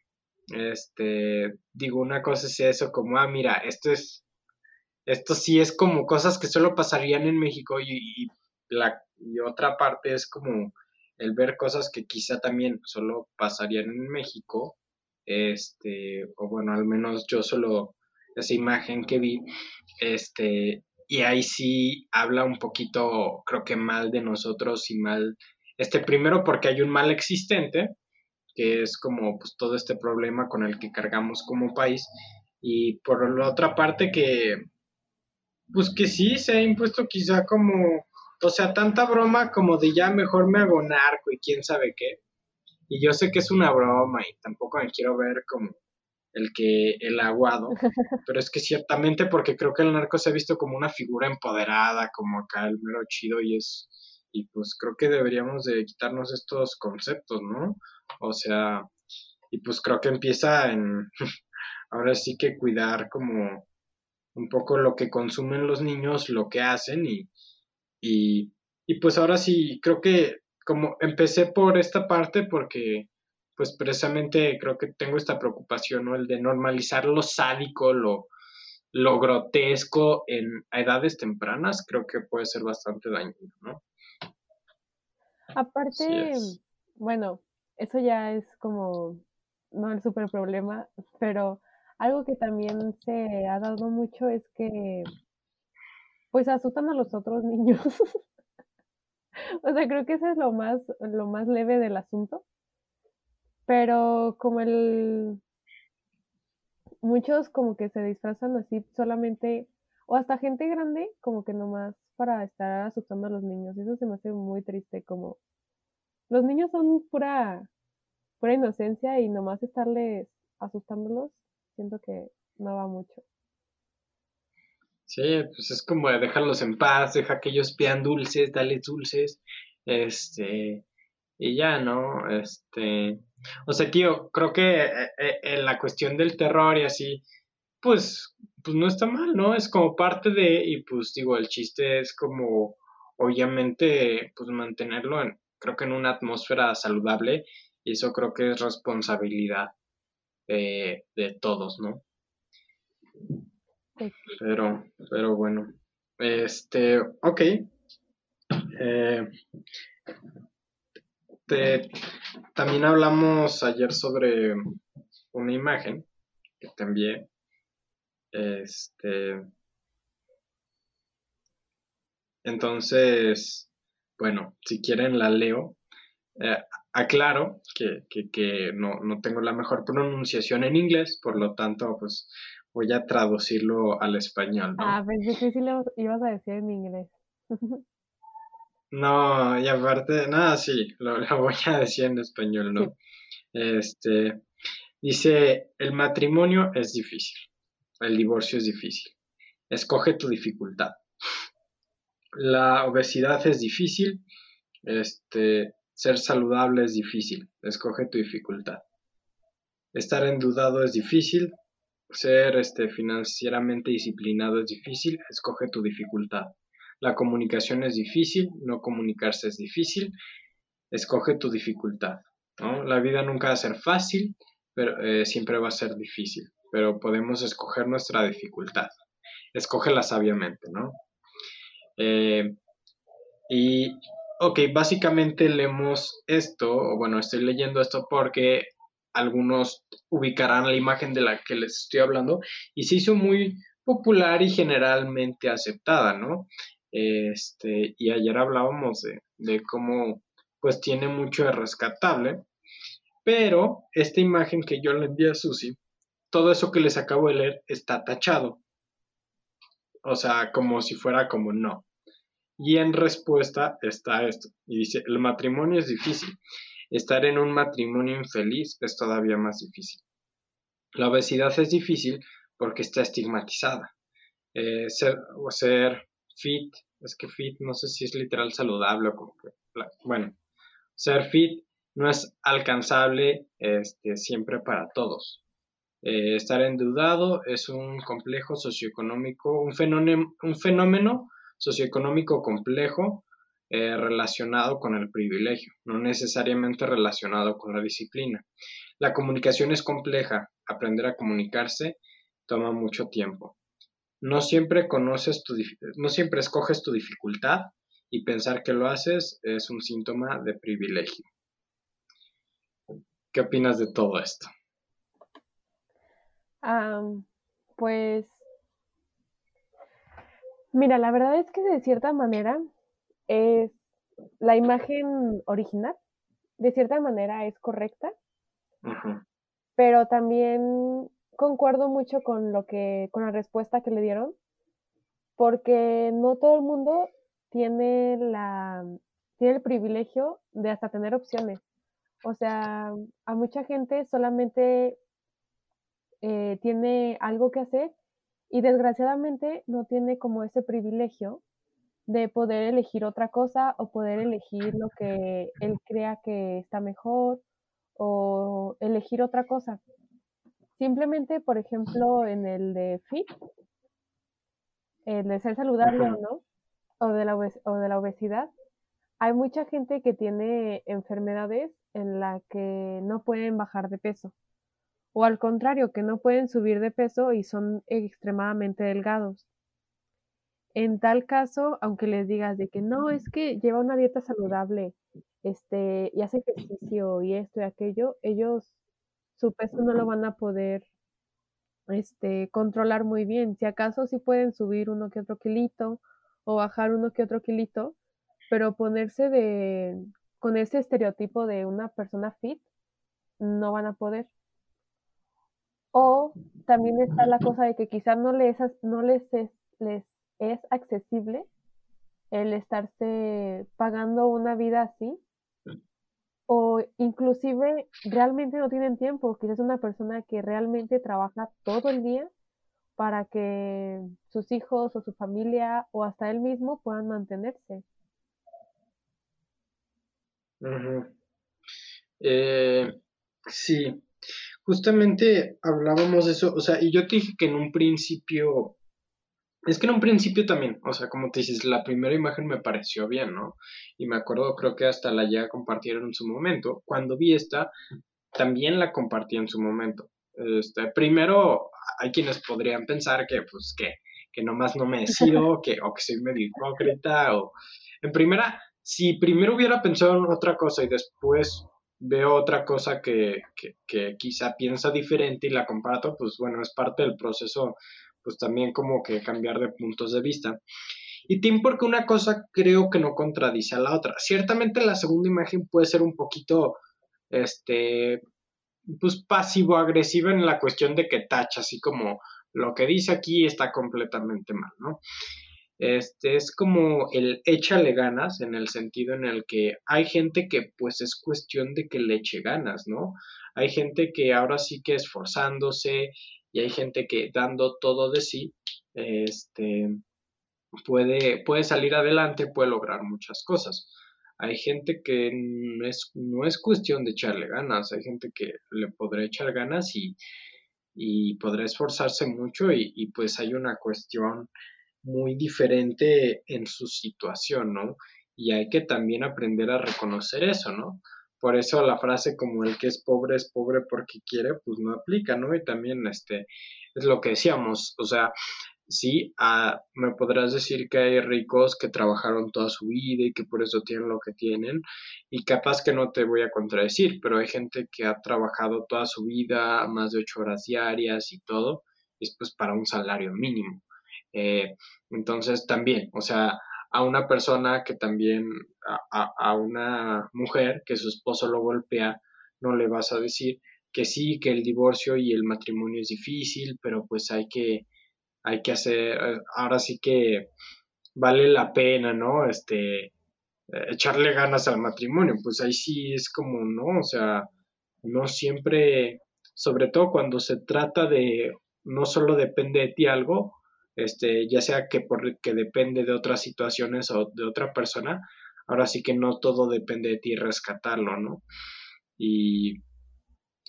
Este, digo, una cosa es eso, como, ah, mira, esto es, esto sí es como cosas que solo pasarían en México y, la, y otra parte es como el ver cosas que quizá también solo pasarían en México, este, o bueno, al menos yo solo esa imagen que vi, este, y ahí sí habla un poquito, creo que mal de nosotros y mal, este, primero porque hay un mal existente, que es como pues todo este problema con el que cargamos como país, y por la otra parte que, pues que sí se ha impuesto quizá como, o sea, tanta broma como de ya mejor me hago narco y quién sabe qué. Y yo sé que es una broma y tampoco me quiero ver como el que el aguado, pero es que ciertamente porque creo que el narco se ha visto como una figura empoderada, como acá el mero chido y es y pues creo que deberíamos de quitarnos estos conceptos, ¿no? O sea, y pues creo que empieza en ahora sí que cuidar como un poco lo que consumen los niños, lo que hacen y, y, y pues ahora sí creo que como empecé por esta parte porque pues precisamente creo que tengo esta preocupación, ¿no? El de normalizar lo sádico, lo, lo grotesco en edades tempranas, creo que puede ser bastante dañino, ¿no? Aparte, bueno, eso ya es como, no el super problema, pero algo que también se ha dado mucho es que, pues asustan a los otros niños. o sea, creo que eso es lo más, lo más leve del asunto pero como el... Muchos como que se disfrazan así solamente, o hasta gente grande, como que nomás para estar asustando a los niños. Eso se me hace muy triste, como los niños son pura, pura inocencia y nomás estarles asustándolos, siento que no va mucho. Sí, pues es como dejarlos en paz, deja que ellos pidan dulces, dale dulces, este, y ya, ¿no? Este, o sea, tío, creo que eh, eh, en la cuestión del terror y así, pues, pues no está mal, ¿no? Es como parte de, y pues digo, el chiste es como, obviamente, pues mantenerlo en, creo que en una atmósfera saludable, y eso creo que es responsabilidad de, de todos, ¿no? Pero, pero bueno, este, ok. Eh, este, también hablamos ayer sobre una imagen que te envié. Este, entonces, bueno, si quieren la leo. Eh, aclaro que, que, no, no, tengo la mejor pronunciación en inglés, por lo tanto, pues voy a traducirlo al español. ¿no? Ah, pensé que lo ibas a decir en inglés. No, y aparte, nada, sí, lo, voy a decir en español, ¿no? Este, dice, el matrimonio es difícil, el divorcio es difícil, escoge tu dificultad. La obesidad es difícil, este, ser saludable es difícil, escoge tu dificultad. Estar endudado es difícil, ser este, financieramente disciplinado es difícil, escoge tu dificultad. La comunicación es difícil, no comunicarse es difícil. Escoge tu dificultad. La vida nunca va a ser fácil, pero eh, siempre va a ser difícil. Pero podemos escoger nuestra dificultad. Escógela sabiamente, ¿no? Eh, y, ok, básicamente leemos esto, bueno, estoy leyendo esto porque algunos ubicarán la imagen de la que les estoy hablando y se hizo muy popular y generalmente aceptada, ¿no? Este, y ayer hablábamos de, cómo pues tiene mucho de rescatable, pero esta imagen que yo le envié a Susi, todo eso que les acabo de leer está tachado. O sea, como si fuera como no. Y en respuesta está esto. Y dice, el matrimonio es difícil. Estar en un matrimonio infeliz es todavía más difícil. La obesidad es difícil porque está estigmatizada. Eh, ser, o ser fit, es que fit no sé si es literal saludable o como bueno, ser fit no es alcanzable este, siempre para todos. Eh, estar endeudado es un complejo socioeconómico, un fenómeno, un fenómeno socioeconómico complejo eh, relacionado con el privilegio, no necesariamente relacionado con la disciplina. La comunicación es compleja, aprender a comunicarse toma mucho tiempo. No siempre conoces tu, no siempre escoges tu dificultad y pensar que lo haces es un síntoma de privilegio. ¿Qué opinas de todo esto? pues, mira, la verdad es que de cierta manera es la imagen original, de cierta manera es correcta, pero también concuerdo mucho con lo que, con la respuesta que le dieron, porque no todo el mundo tiene la, tiene el privilegio de hasta tener opciones. O sea, a mucha gente solamente eh, tiene algo que hacer y desgraciadamente no tiene como ese privilegio de poder elegir otra cosa o poder elegir lo que él crea que está mejor o elegir otra cosa. Simplemente, por ejemplo, en el de FIT, el de ser saludable o no, o de, la o de la obesidad, hay mucha gente que tiene enfermedades en la que no pueden bajar de peso. O al contrario, que no pueden subir de peso y son extremadamente delgados. En tal caso, aunque les digas de que no, es que lleva una dieta saludable, este, y hace ejercicio y esto y aquello, ellos su peso no lo van a poder este, controlar muy bien. Si acaso sí pueden subir uno que otro kilito o bajar uno que otro kilito, pero ponerse de con ese estereotipo de una persona fit, no van a poder. O también está la cosa de que quizás no les, no les les es accesible el estarse pagando una vida así o inclusive realmente no tienen tiempo, quizás una persona que realmente trabaja todo el día para que sus hijos o su familia o hasta él mismo puedan mantenerse. Eh, sí, justamente hablábamos de eso, o sea, y yo te dije que en un principio es que en un principio también, o sea, como te dices, la primera imagen me pareció bien, ¿no? Y me acuerdo, creo que hasta la ya compartieron en su momento. Cuando vi esta, también la compartí en su momento. Este, primero, hay quienes podrían pensar que, pues, que, que nomás no me decido, que, o que soy medio hipócrita, o... En primera, si primero hubiera pensado en otra cosa y después veo otra cosa que, que, que quizá piensa diferente y la comparto, pues bueno, es parte del proceso pues también como que cambiar de puntos de vista. Y Tim, porque una cosa creo que no contradice a la otra. Ciertamente la segunda imagen puede ser un poquito, este, pues pasivo-agresiva en la cuestión de que tacha, así como lo que dice aquí está completamente mal, ¿no? Este es como el échale ganas en el sentido en el que hay gente que pues es cuestión de que le eche ganas, ¿no? Hay gente que ahora sí que esforzándose y hay gente que dando todo de sí, este, puede, puede salir adelante, puede lograr muchas cosas. Hay gente que no es, no es cuestión de echarle ganas, hay gente que le podrá echar ganas y, y podrá esforzarse mucho y, y pues hay una cuestión muy diferente en su situación, ¿no? Y hay que también aprender a reconocer eso, ¿no? Por eso la frase como el que es pobre es pobre porque quiere, pues no aplica, ¿no? Y también este es lo que decíamos, o sea, sí, ah, me podrás decir que hay ricos que trabajaron toda su vida y que por eso tienen lo que tienen, y capaz que no te voy a contradecir, pero hay gente que ha trabajado toda su vida, más de ocho horas diarias y todo, y es pues para un salario mínimo. Eh, entonces también, o sea, a una persona que también, a, a, una mujer que su esposo lo golpea, no le vas a decir que sí, que el divorcio y el matrimonio es difícil, pero pues hay que, hay que hacer, ahora sí que vale la pena, ¿no? Este, echarle ganas al matrimonio, pues ahí sí es como, ¿no? O sea, no siempre, sobre todo cuando se trata de, no solo depende de ti algo, este, ya sea que porque depende de otras situaciones o de otra persona, ahora sí que no todo depende de ti rescatarlo, ¿no? Y,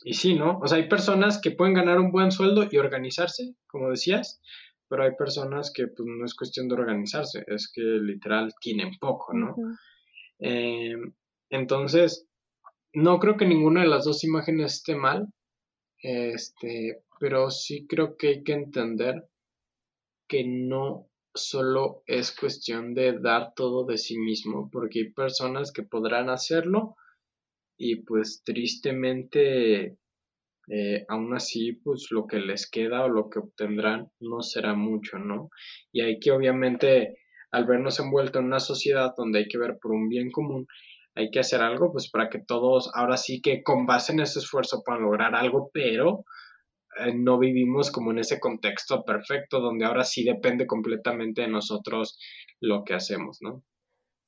y sí, ¿no? O sea, hay personas que pueden ganar un buen sueldo y organizarse, como decías, pero hay personas que pues no es cuestión de organizarse, es que literal tienen poco, ¿no? Em, entonces, no creo que ninguna de las dos imágenes esté mal, este, pero sí creo que hay que entender que no solo es cuestión de dar todo de sí mismo, porque hay personas que podrán hacerlo y pues tristemente eh, aún así pues lo que les queda o lo que obtendrán no será mucho, ¿no? Y hay que obviamente al vernos envueltos en una sociedad donde hay que ver por un bien común, hay que hacer algo pues para que todos ahora sí que con base en ese esfuerzo puedan lograr algo, pero eh, no vivimos como en ese contexto perfecto donde ahora sí depende completamente de nosotros lo que hacemos, ¿no?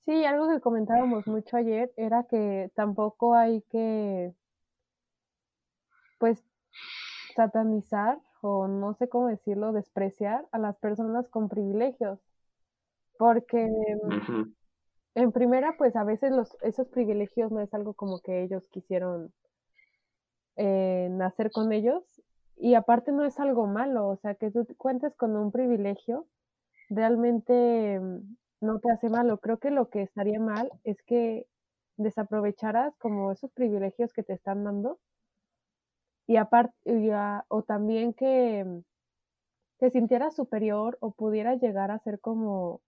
Sí, algo que comentábamos mucho ayer era que tampoco hay que, pues, satanizar o no sé cómo decirlo, despreciar a las personas con privilegios. Porque en primera, pues a veces los, esos privilegios no es algo como que ellos quisieron eh, nacer con ellos. Y aparte no es algo malo, o sea, que tú cuentes con un privilegio realmente no te hace malo. Creo que lo que estaría mal es que desaprovecharas como esos privilegios que te están dando y aparte o también que te sintieras superior o pudieras llegar a ser como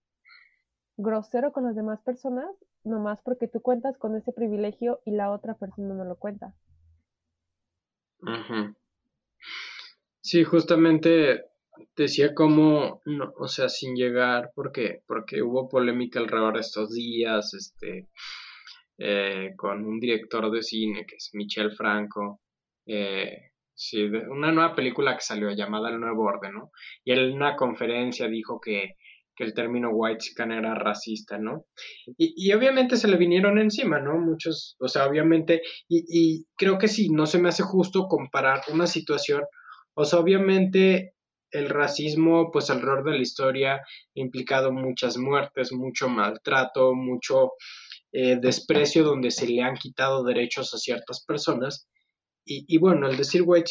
grosero con las demás personas nomás porque tú cuentas con ese privilegio y la otra persona no lo cuenta. Sí, justamente decía como, no, o sea, sin llegar, porque, porque hubo polémica alrededor de estos días, este, eh, con un director de cine que es Michel Franco, eh, sí, una nueva película que salió llamada El Nuevo Orden, ¿no? Y él en una conferencia dijo que, que el término white chican era racista, ¿no? Y, y, obviamente se le vinieron encima, ¿no? Muchos, o sea, obviamente, y, y creo que sí, no se me hace justo comparar una situación, o obviamente el racismo, pues alrededor de la historia ha implicado muchas muertes, mucho maltrato, mucho eh, desprecio donde se le han quitado derechos a ciertas personas. Y, bueno, el decir white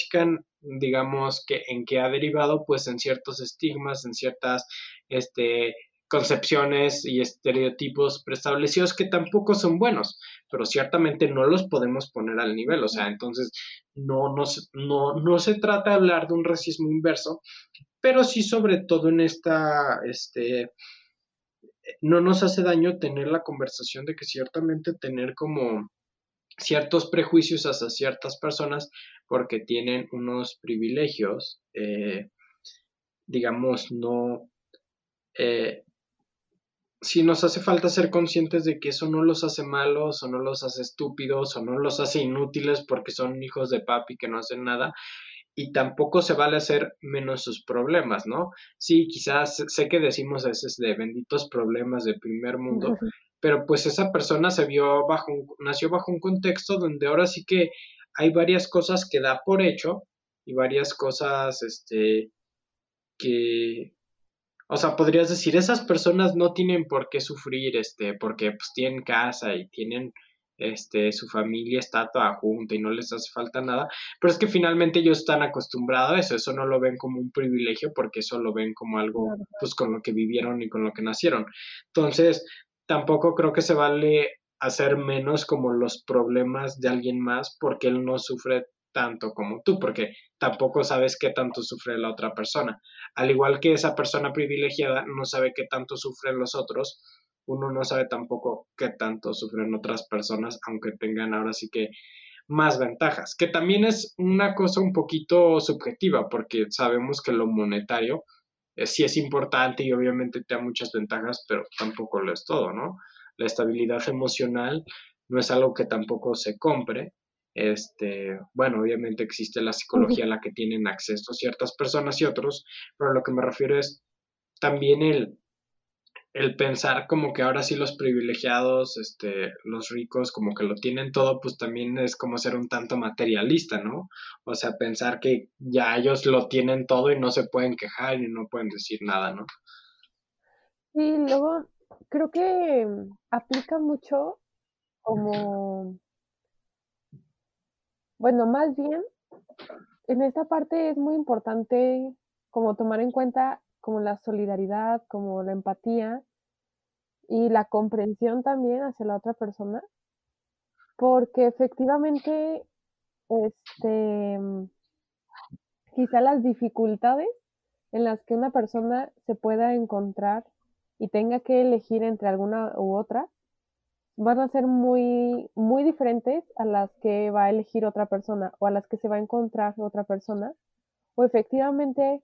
digamos que en que ha derivado pues en ciertos estigmas, en ciertas este, concepciones y estereotipos preestablecidos que tampoco son buenos, pero ciertamente no los podemos poner al nivel, o sea, entonces no, no, no, no se trata de hablar de un racismo inverso, pero sí sobre todo en esta, este, no nos hace daño tener la conversación de que ciertamente tener como ciertos prejuicios hacia ciertas personas porque tienen unos privilegios, eh, digamos, no, eh, si nos hace falta ser conscientes de que eso no los hace malos o no los hace estúpidos o no los hace inútiles porque son hijos de papi que no hacen nada y tampoco se vale hacer menos sus problemas, ¿no? Sí, quizás sé que decimos a veces de benditos problemas de primer mundo, pero pues esa persona se vio bajo un, nació bajo un contexto donde ahora sí que hay varias cosas que da por hecho y varias cosas este que o sea, podrías decir, esas personas no tienen por qué sufrir, este, porque pues tienen casa y tienen, este, su familia está toda junta y no les hace falta nada, pero es que finalmente ellos están acostumbrados a eso, eso no lo ven como un privilegio porque eso lo ven como algo, pues con lo que vivieron y con lo que nacieron. Entonces, tampoco creo que se vale hacer menos como los problemas de alguien más porque él no sufre tanto como tú, porque tampoco sabes qué tanto sufre la otra persona. Al igual que esa persona privilegiada no sabe qué tanto sufren los otros, uno no sabe tampoco qué tanto sufren otras personas, aunque tengan ahora sí que más ventajas, que también es una cosa un poquito subjetiva, porque sabemos que lo monetario eh, sí es importante y obviamente te da muchas ventajas, pero tampoco lo es todo, ¿no? La estabilidad emocional no es algo que tampoco se compre este, bueno, obviamente existe la psicología a la que tienen acceso ciertas personas y otros, pero lo que me refiero es también el, el pensar como que ahora sí los privilegiados, este, los ricos, como que lo tienen todo, pues también es como ser un tanto materialista, ¿no? O sea, pensar que ya ellos lo tienen todo y no se pueden quejar y no pueden decir nada, ¿no? Sí, luego creo que aplica mucho como bueno, más bien, en esta parte es muy importante como tomar en cuenta como la solidaridad, como la empatía, y la comprensión también hacia la otra persona, porque efectivamente, este, quizá las dificultades en las que una persona se pueda encontrar y tenga que elegir entre alguna u otra, van a ser muy, muy diferentes a las que va a elegir otra persona o a las que se va a encontrar otra persona. O efectivamente,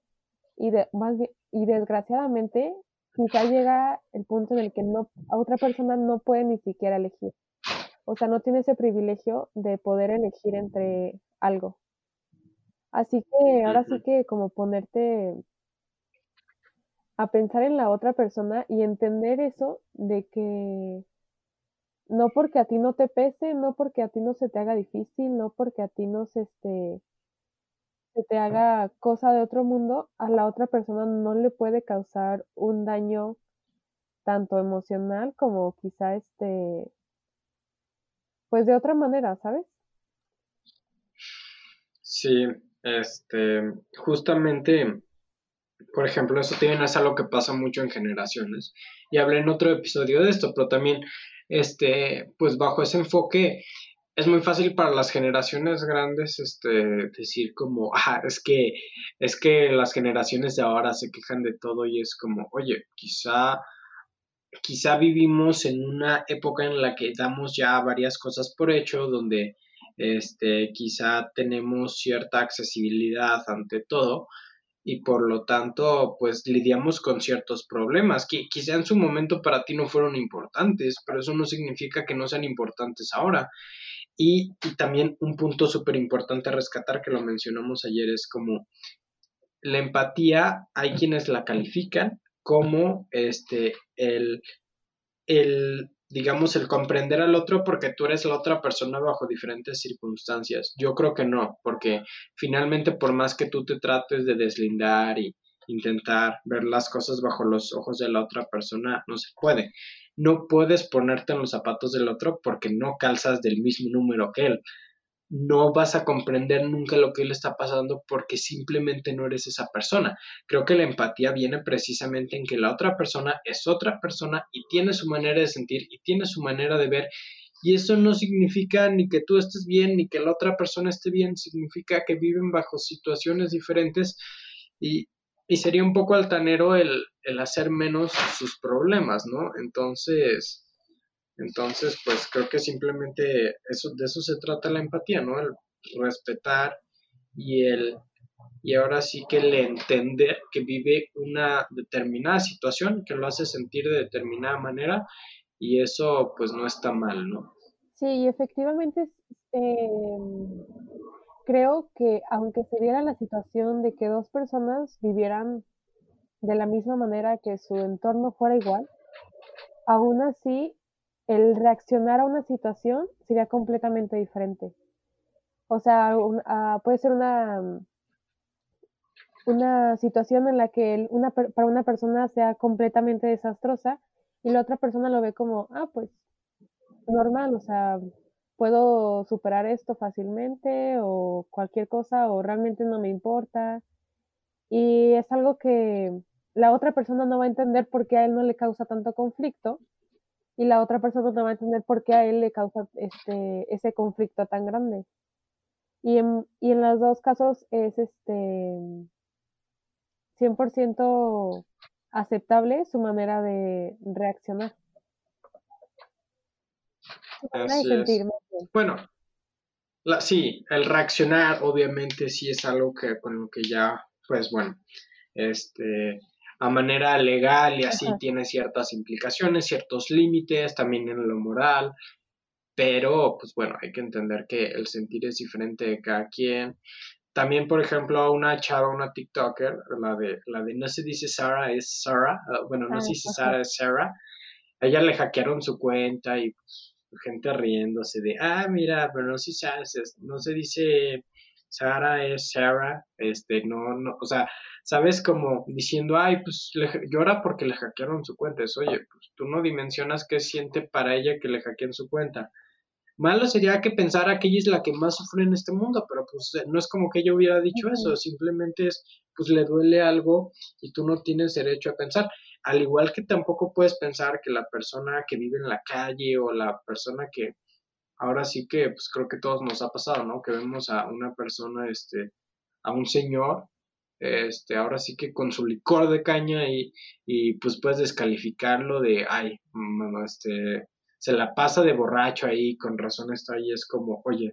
y, de, más y desgraciadamente, quizá llega el punto en el que no, a otra persona no puede ni siquiera elegir. O sea, no tiene ese privilegio de poder elegir entre algo. Así que ahora sí que como ponerte a pensar en la otra persona y entender eso de que no porque a ti no te pese, no porque a ti no se te haga difícil, no porque a ti no se, este, se te haga cosa de otro mundo, a la otra persona no le puede causar un daño tanto emocional como quizá este, pues de otra manera, ¿sabes? Sí, este, justamente por ejemplo, eso también es algo que pasa mucho en generaciones. Y hablé en otro episodio de esto, pero también, este, pues bajo ese enfoque, es muy fácil para las generaciones grandes, este, decir como, ah, es que, es que las generaciones de ahora se quejan de todo y es como, oye, quizá, quizá vivimos en una época en la que damos ya varias cosas por hecho, donde, este, quizá tenemos cierta accesibilidad ante todo, y por lo tanto pues lidiamos con ciertos problemas que quizá en su momento para ti no fueron importantes, pero eso no significa que no sean importantes ahora. Y, también un punto súper importante a rescatar que lo mencionamos ayer es como la empatía, hay quienes la califican como este, el, el digamos, el comprender al otro porque tú eres la otra persona bajo diferentes circunstancias. Yo creo que no, porque finalmente por más que tú te trates de deslindar y intentar ver las cosas bajo los ojos de la otra persona, no se puede. No puedes ponerte en los zapatos del otro porque no calzas del mismo número que él no vas a comprender nunca lo que le está pasando porque simplemente no eres esa persona. Creo que la empatía viene precisamente en que la otra persona es otra persona y tiene su manera de sentir y tiene su manera de ver. Y eso no significa ni que tú estés bien ni que la otra persona esté bien, significa que viven bajo situaciones diferentes y, sería un poco altanero el, el hacer menos sus problemas, ¿no? Entonces, entonces, pues creo que simplemente eso, de eso se trata la empatía, ¿no? El respetar y el y ahora sí que el entender que vive una determinada situación, que lo hace sentir de determinada manera y eso pues no está mal, ¿no? Sí, efectivamente eh, creo que aunque se diera la situación de que dos personas vivieran de la misma manera que su entorno fuera igual, aún así el reaccionar a una situación sería completamente diferente. O sea, ah, puede ser una, una situación en la que una, para una persona sea completamente desastrosa y la otra persona lo ve como, ah, pues normal, o sea, puedo superar esto fácilmente o cualquier cosa o realmente no me importa. Y es algo que la otra persona no va a entender porque a él no le causa tanto conflicto y la otra persona no va a entender por qué a él le causa este, ese conflicto tan grande. Y en, y en los dos casos es este 100% aceptable su manera de reaccionar. Bueno, la, sí, el reaccionar obviamente sí es algo que con lo que ya, pues bueno, este, a manera legal y así tiene ciertas implicaciones, ciertos límites, también en lo moral, pero pues bueno, hay que entender que el sentir es diferente de cada quien. También, por ejemplo, a una chava, una TikToker, la de, la de no se dice Sara, es Sara, ah, bueno, no se dice Sara, es Sara, ella le hackearon su cuenta y pues, gente riéndose de, ah, mira, pero no se, no se dice Sara, es Sara, este, no, no, o sea, ¿sabes? Como diciendo, ay, pues le, llora porque le hackearon su cuenta. Es, oye, pues tú no dimensionas qué siente para ella que le hackeen su cuenta. Malo sería que pensara que ella es la que más sufre en este mundo, pero pues eh, no es como que ella hubiera dicho eso, simplemente es, pues le duele algo y tú no tienes derecho a pensar. al igual que tampoco puedes pensar que la persona que vive en la calle o la persona que ahora sí que pues creo que todos nos ha pasado, ¿no? Que vemos a una persona, este, a un señor, este, ahora sí que con su licor de caña y, y pues puedes descalificarlo de, ay, este, se la pasa de borracho ahí, con razón está ahí, es como, oye,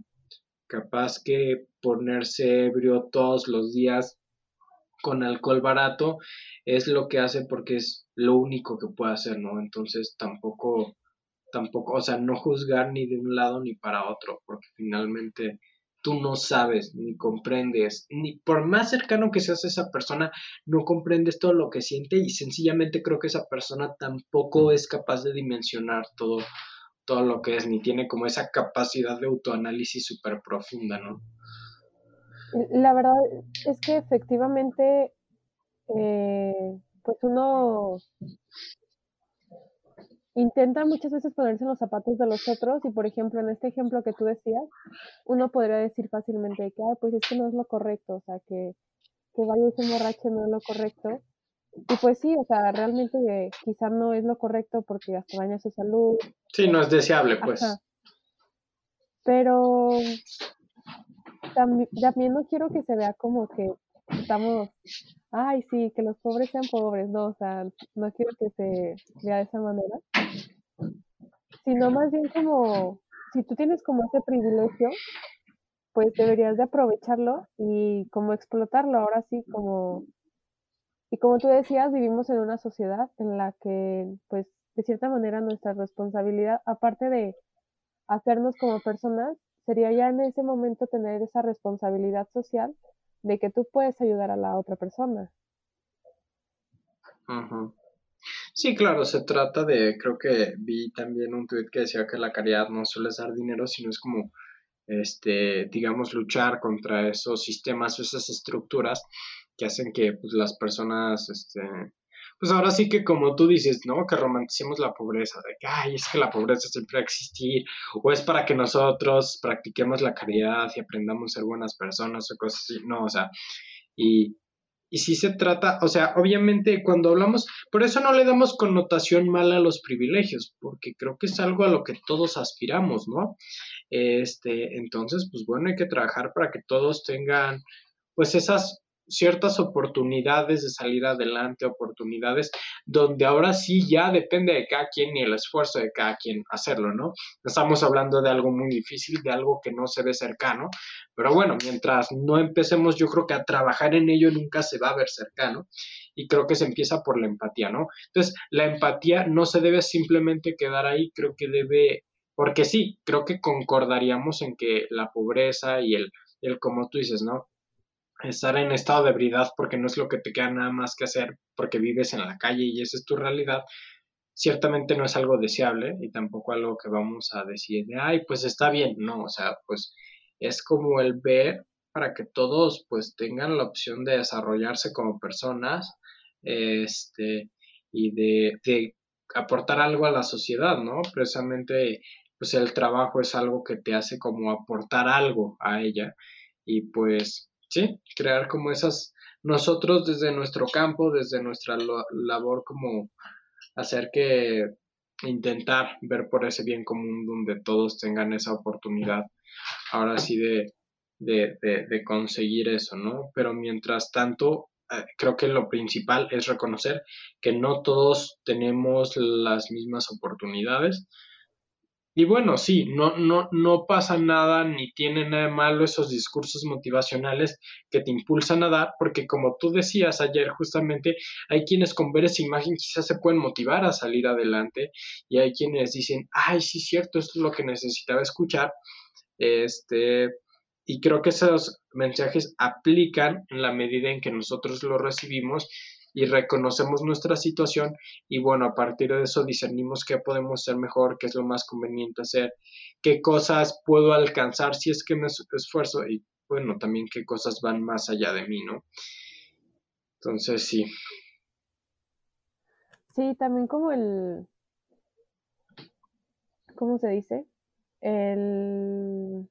capaz que ponerse ebrio todos los días con alcohol barato es lo que hace porque es lo único que puede hacer, ¿no? Entonces tampoco, tampoco, o sea, no juzgar ni de un lado ni para otro, porque finalmente tú no sabes ni comprendes, ni por más cercano que seas a esa persona, no comprendes todo lo que siente y sencillamente creo que esa persona tampoco es capaz de dimensionar todo, todo lo que es, ni tiene como esa capacidad de autoanálisis súper profunda, ¿no? La verdad es que efectivamente, eh, pues uno intenta muchas veces ponerse en los zapatos de los otros y, por ejemplo, en este ejemplo que tú decías, uno podría decir fácilmente que, pues es que no es lo correcto, o sea, que, que vaya ese borracho no es lo correcto. Y pues sí, o sea, realmente eh, quizá no es lo correcto porque hasta daña su salud. Sí, no es deseable, pues. Pero también, no quiero que se vea como que estamos, ay, sí, que los pobres sean pobres, no, o sea, no quiero que se vea de esa manera, sino más bien como, si tú tienes como ese privilegio, pues deberías de aprovecharlo y como explotarlo, ahora sí, como, y como tú decías, vivimos en una sociedad en la que, pues, de cierta manera nuestra responsabilidad, aparte de hacernos como personas, sería ya en ese momento tener esa responsabilidad social de que tú puedes ayudar a la otra persona. Sí, claro, se trata de, creo que vi también un tuit que decía que la caridad no suele dar dinero, sino es como, este, digamos, luchar contra esos sistemas o esas estructuras que hacen que pues, las personas, este, pues ahora sí que como tú dices, ¿no? Que romanticemos la pobreza, de que, ay, es que la pobreza siempre va a existir, o es para que nosotros practiquemos la caridad y aprendamos a ser buenas personas o cosas así, no, o sea, y, y si se trata, o sea, obviamente cuando hablamos, por eso no le damos connotación mala a los privilegios, porque creo que es algo a lo que todos aspiramos, ¿no? Este, entonces, pues bueno, hay que trabajar para que todos tengan, pues esas ciertas oportunidades de salir adelante, oportunidades donde ahora sí ya depende de cada quien y el esfuerzo de cada quien hacerlo, ¿no? Estamos hablando de algo muy difícil, de algo que no se ve cercano, pero bueno, mientras no empecemos yo creo que a trabajar en ello nunca se va a ver cercano y creo que se empieza por la empatía, ¿no? Entonces, la empatía no se debe simplemente quedar ahí, creo que debe, porque sí, creo que concordaríamos en que la pobreza y el, el como tú dices, ¿no? Estar en estado de ebriedad porque no es lo que te queda nada más que hacer porque vives en la calle y esa es tu realidad, ciertamente no es algo deseable y tampoco algo que vamos a decir de, ay, pues está bien, no, o sea, pues es como el ver para que todos pues tengan la opción de desarrollarse como personas, este, y de, de aportar algo a la sociedad, ¿no? Precisamente, pues el trabajo es algo que te hace como aportar algo a ella y pues sí, crear como esas, nosotros desde nuestro campo, desde nuestra labor, como hacer que intentar ver por ese bien común donde todos tengan esa oportunidad, ahora sí de, de, de, conseguir eso, ¿no? Pero mientras tanto, eh, creo que lo principal es reconocer que no todos tenemos las mismas oportunidades, y bueno, sí, no, no, no pasa nada ni tiene nada de malo esos discursos motivacionales que te impulsan a dar, porque como tú decías ayer, justamente hay quienes con ver esa imagen quizás se pueden motivar a salir adelante y hay quienes dicen, ay, sí, cierto, esto es lo que necesitaba escuchar. Este, y creo que esos mensajes aplican en la medida en que nosotros los recibimos y reconocemos nuestra situación y bueno, a partir de eso discernimos qué podemos hacer mejor, qué es lo más conveniente hacer, qué cosas puedo alcanzar si es que me esfuerzo y bueno, también qué cosas van más allá de mí, ¿no? Entonces, sí. Sí, también como el, ¿cómo se dice? El,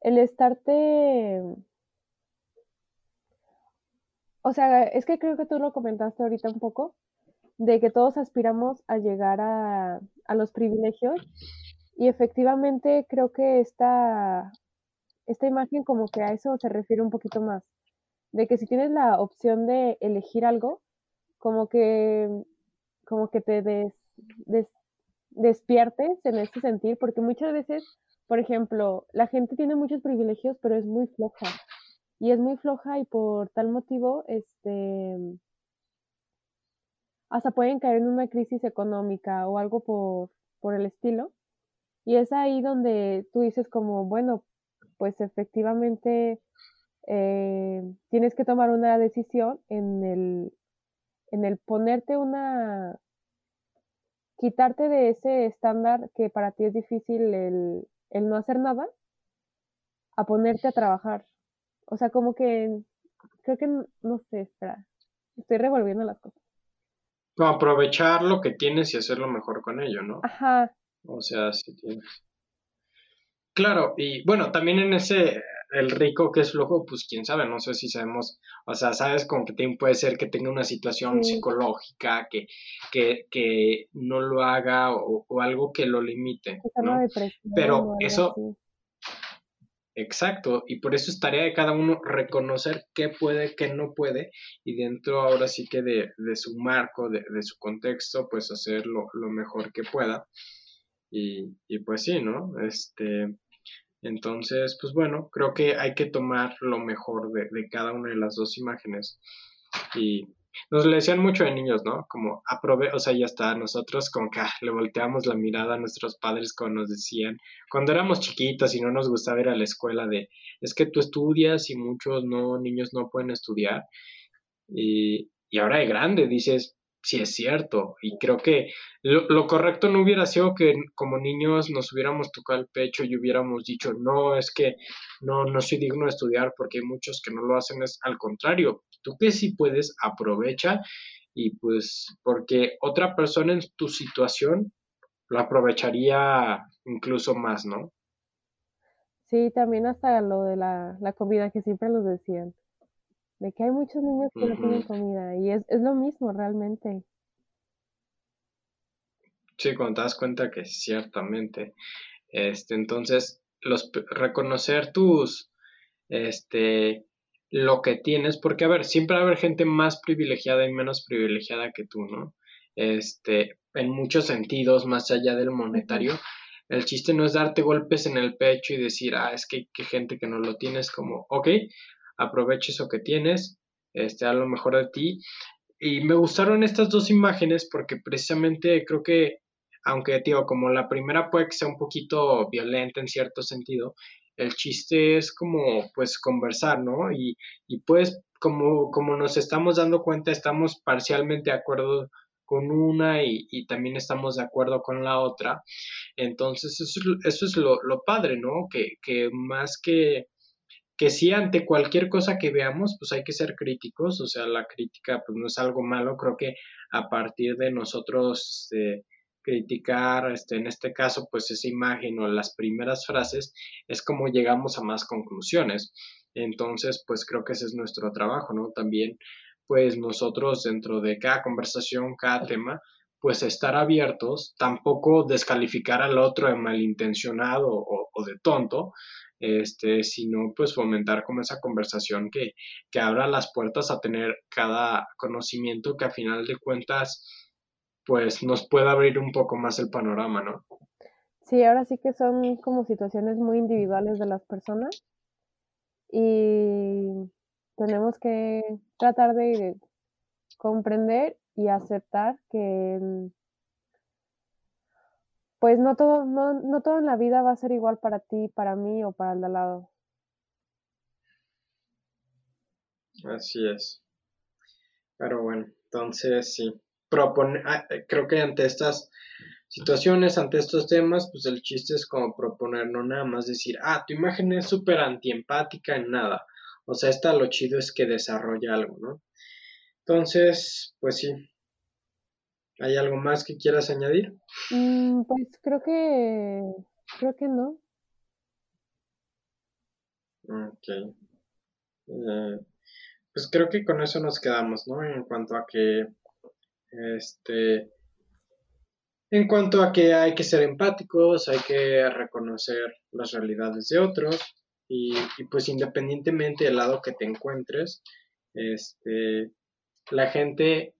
el estarte o sea, es que creo que tú lo comentaste ahorita un poco, de que todos aspiramos a llegar a, a los privilegios y efectivamente creo que esta, esta imagen como que a eso se refiere un poquito más, de que si tienes la opción de elegir algo, como que, como que te des, despiertes en ese sentir, porque muchas veces, por ejemplo, la gente tiene muchos privilegios, pero es muy floja. Y es muy floja y por tal motivo, este, hasta pueden caer en una crisis económica o algo por, por el estilo. Y es ahí donde tú dices como, bueno, pues efectivamente eh, tienes que tomar una decisión en el, en el ponerte una, quitarte de ese estándar que para ti es difícil el, el no hacer nada, a ponerte a trabajar. O sea, como que creo que no sé, espera, estoy revolviendo las cosas. Como aprovechar lo que tienes y hacerlo mejor con ello, ¿no? Ajá. O sea, si tienes. Claro, y bueno, también en ese, el rico que es flojo, pues quién sabe, no sé si sabemos, o sea, sabes con que puede ser que tenga una situación psicológica, que, que, que no lo haga o, algo que lo limite, ¿no? Pero eso, exacto, y por eso es tarea de cada uno reconocer qué puede, qué no puede, y dentro ahora sí que de, de su marco, de, de, su contexto, pues hacer lo, lo mejor que pueda. Y, y pues sí, ¿no? Este, entonces, pues bueno, creo que hay que tomar lo mejor de, de cada una de las dos imágenes. Y nos le decían mucho de niños, ¿no? Como aprove, o sea, ya está, nosotros como que ah, le volteamos la mirada a nuestros padres cuando nos decían, cuando éramos chiquitos y no nos gustaba ir a la escuela de, es que tú estudias y muchos no, niños no pueden estudiar. Y, y ahora de grande dices, sí es cierto. Y creo que lo, correcto no hubiera sido que como niños nos hubiéramos tocado el pecho y hubiéramos dicho, no, es que no, no soy digno de estudiar porque hay muchos que no lo hacen. Es al contrario, tú que sí puedes, aprovecha y pues porque otra persona en tu situación lo aprovecharía incluso más, ¿no? Sí, también hasta lo de la, la comida que siempre nos decían de que hay muchos niños que no tienen comida y es, es lo mismo realmente. Sí, cuando te das cuenta que ciertamente, este, entonces, los, reconocer tus, este, lo que tienes, porque a ver, siempre va a haber gente más privilegiada y menos privilegiada que tú, ¿no? Este, en muchos sentidos, más allá del monetario. El chiste no es darte golpes en el pecho y decir, ah, es que hay gente que no lo tienes como, ok, aproveche eso que tienes, este, a lo mejor de ti. Y me gustaron estas dos imágenes porque precisamente creo que, aunque digo, como la primera puede que sea un poquito violenta en cierto sentido, el chiste es como pues conversar, ¿no? Y, y pues como, como nos estamos dando cuenta, estamos parcialmente de acuerdo con una y, y, también estamos de acuerdo con la otra. Entonces, eso, eso es lo, lo padre, ¿no? Que, que más que que sí ante cualquier cosa que veamos, pues hay que ser críticos, o sea, la crítica pues no es algo malo, creo que a partir de nosotros este, criticar, este, en este caso, pues esa imagen o las primeras frases, es como llegamos a más conclusiones. Entonces, pues creo que ese es nuestro trabajo, ¿no? También, pues nosotros dentro de cada conversación, cada tema, pues estar abiertos, tampoco descalificar al otro de malintencionado o, de tonto, este, sino pues fomentar como esa conversación que, que abra las puertas a tener cada conocimiento que a final de cuentas pues nos pueda abrir un poco más el panorama, ¿no? Sí, ahora sí que son como situaciones muy individuales de las personas y tenemos que tratar de comprender y aceptar que pues no todo, no, no todo en la vida va a ser igual para ti, para mí o para el de al lado. Así es. Pero bueno, entonces sí. Propone, ah, eh, creo que ante estas situaciones, ante estos temas, pues el chiste es como proponer, no nada más decir, ah, tu imagen es súper antiempática en nada. O sea, esta lo chido es que desarrolla algo, ¿no? Entonces, pues sí, ¿Hay algo más que quieras añadir? Mm, pues creo que creo que no. Ok. Eh, pues creo que con eso nos quedamos, ¿no? En cuanto a que, este, en cuanto a que hay que ser empáticos, hay que reconocer las realidades de otros y, pues independientemente del lado que te encuentres, este, la gente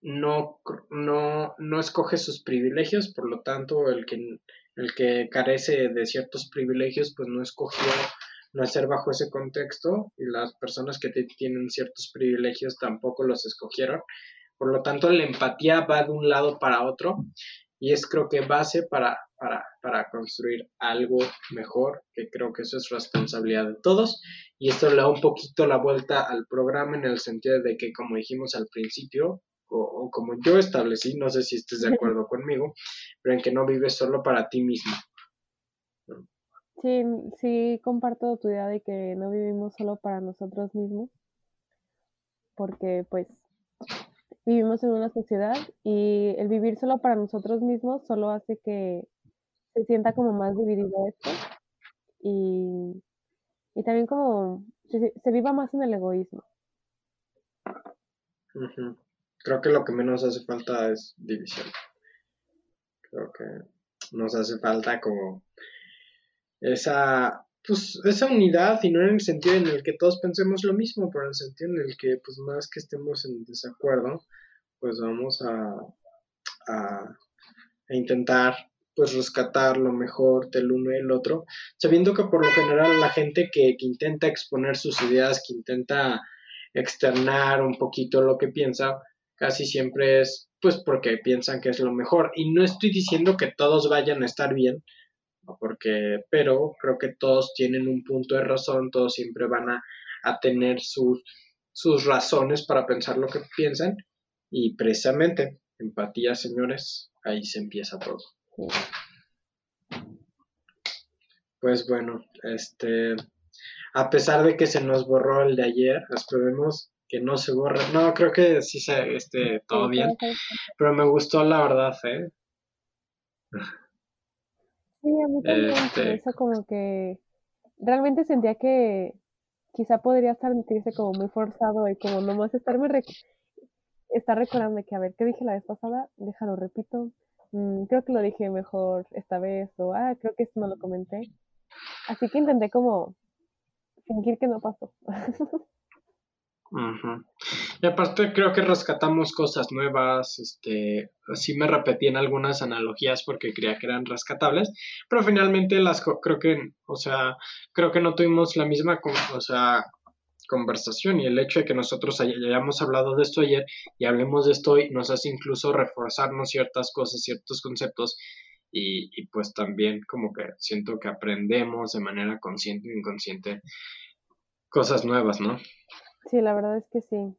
no, no, no escoge sus privilegios, por lo tanto el que, el que carece de ciertos privilegios pues no escogió nacer bajo ese contexto y las personas que tienen ciertos privilegios tampoco los escogieron. Por lo tanto, la empatía va de un lado para otro y es creo que base para, para, para construir algo mejor, que creo que eso es responsabilidad de todos. Y esto le da un poquito la vuelta al programa en el sentido de que, como dijimos al principio, o, como yo establecí, no sé si estés de acuerdo conmigo, pero en que no vives solo para ti mismo. Sí, sí, comparto tu idea de que no vivimos solo para nosotros mismos, porque pues vivimos en una sociedad y el vivir solo para nosotros mismos solo hace que se sienta como más dividido esto y, y también como se, viva más en el egoísmo. Creo que lo que menos hace falta es división. Creo que nos hace falta como esa pues esa unidad y no en el sentido en el que todos pensemos lo mismo, pero en el sentido en el que pues más que estemos en desacuerdo, pues vamos a, a, intentar pues rescatar lo mejor del uno y el otro, sabiendo que por lo general la gente que, que intenta exponer sus ideas, que intenta externar un poquito lo que piensa, casi siempre es pues porque piensan que es lo mejor. Y no estoy diciendo que todos vayan a estar bien, porque, pero creo que todos tienen un punto de razón, todos siempre van a, tener sus, sus razones para pensar lo que piensan y precisamente empatía, señores, ahí se empieza todo. Pues bueno, este, a pesar de que se nos borró el de ayer, esperemos que no se borre. No, creo que sí se esté todo bien, pero me gustó la verdad, ¿eh? Sí, a mí también este... eso como que realmente sentía que quizá podría sentirse como muy forzado y como nomás estarme estar recordando que a ver qué dije la vez pasada, déjalo repito, mm, creo que lo dije mejor esta vez o ah, creo que esto no lo comenté. Así que intenté como fingir que no pasó. Y aparte creo que rescatamos cosas nuevas, este, sí me repetí en algunas analogías porque creía que eran rescatables, pero finalmente las creo que, o sea, creo que no tuvimos la misma, o sea, conversación y el hecho de que nosotros hayamos hablado de esto ayer y hablemos de esto hoy nos hace incluso reforzarnos ciertas cosas, ciertos conceptos y, y pues también como que siento que aprendemos de manera consciente o inconsciente cosas nuevas, ¿no? Sí, la verdad es que sí.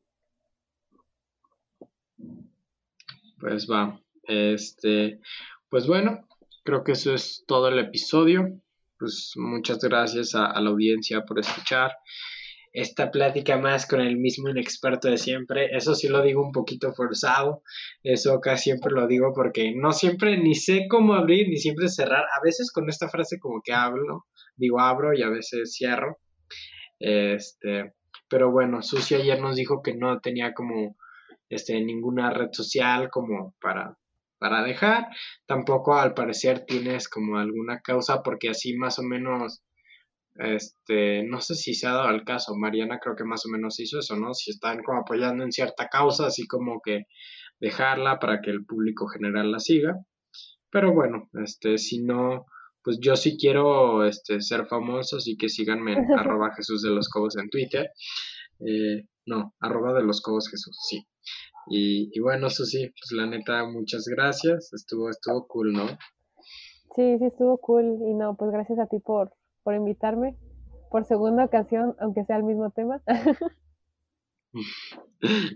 Pues va. Este, pues bueno, creo que eso es todo el episodio. Pues muchas gracias a, la audiencia por escuchar esta plática más con el mismo inexperto de siempre. Eso sí lo digo un poquito forzado. Eso casi siempre lo digo porque no siempre ni sé cómo abrir ni siempre cerrar. A veces con esta frase como que hablo, digo abro y a veces cierro. Este, pero bueno, Susi ayer nos dijo que no tenía como este, ninguna red social como para, para dejar. Tampoco al parecer tienes como alguna causa porque así más o menos, este, no sé si se ha dado el caso. Mariana creo que más o menos hizo eso, ¿no? Si están como apoyando en cierta causa, así como que dejarla para que el público general la siga. Pero bueno, este, si no, pues yo sí quiero este, ser famoso, así que síganme en arroba Jesús de los Cobos en Twitter. Eh, no, arroba de los Cobos Jesús, sí. Y, y bueno, eso sí, pues la neta, muchas gracias. Estuvo, estuvo cool, ¿no? Sí, sí, estuvo cool. Y no, pues gracias a ti por, por invitarme por segunda ocasión, aunque sea el mismo tema.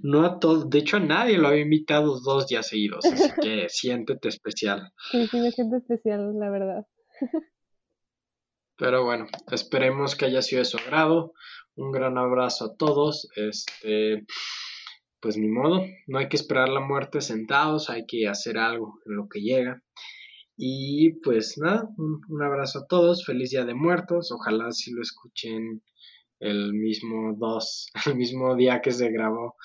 No a todos, de hecho a nadie lo había invitado dos días seguidos, así que siéntete especial. Sí, sí, me siento especial, la verdad. Pero bueno, esperemos que haya sido de su agrado. Un gran abrazo a todos. Este, pues ni modo, no hay que esperar la muerte sentados, hay que hacer algo en lo que llega. Y pues nada, un, abrazo a todos, feliz día de muertos, ojalá si lo escuchen el mismo 2, el mismo día que se grabó.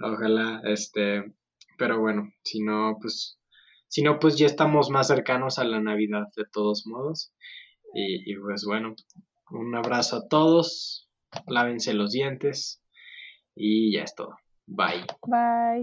Ojalá, este, pero bueno, si no, pues, si no, pues ya estamos más cercanos a la Navidad de todos modos. Y, pues bueno, un abrazo a todos, lávense los dientes y ya es todo. Bye. Bye.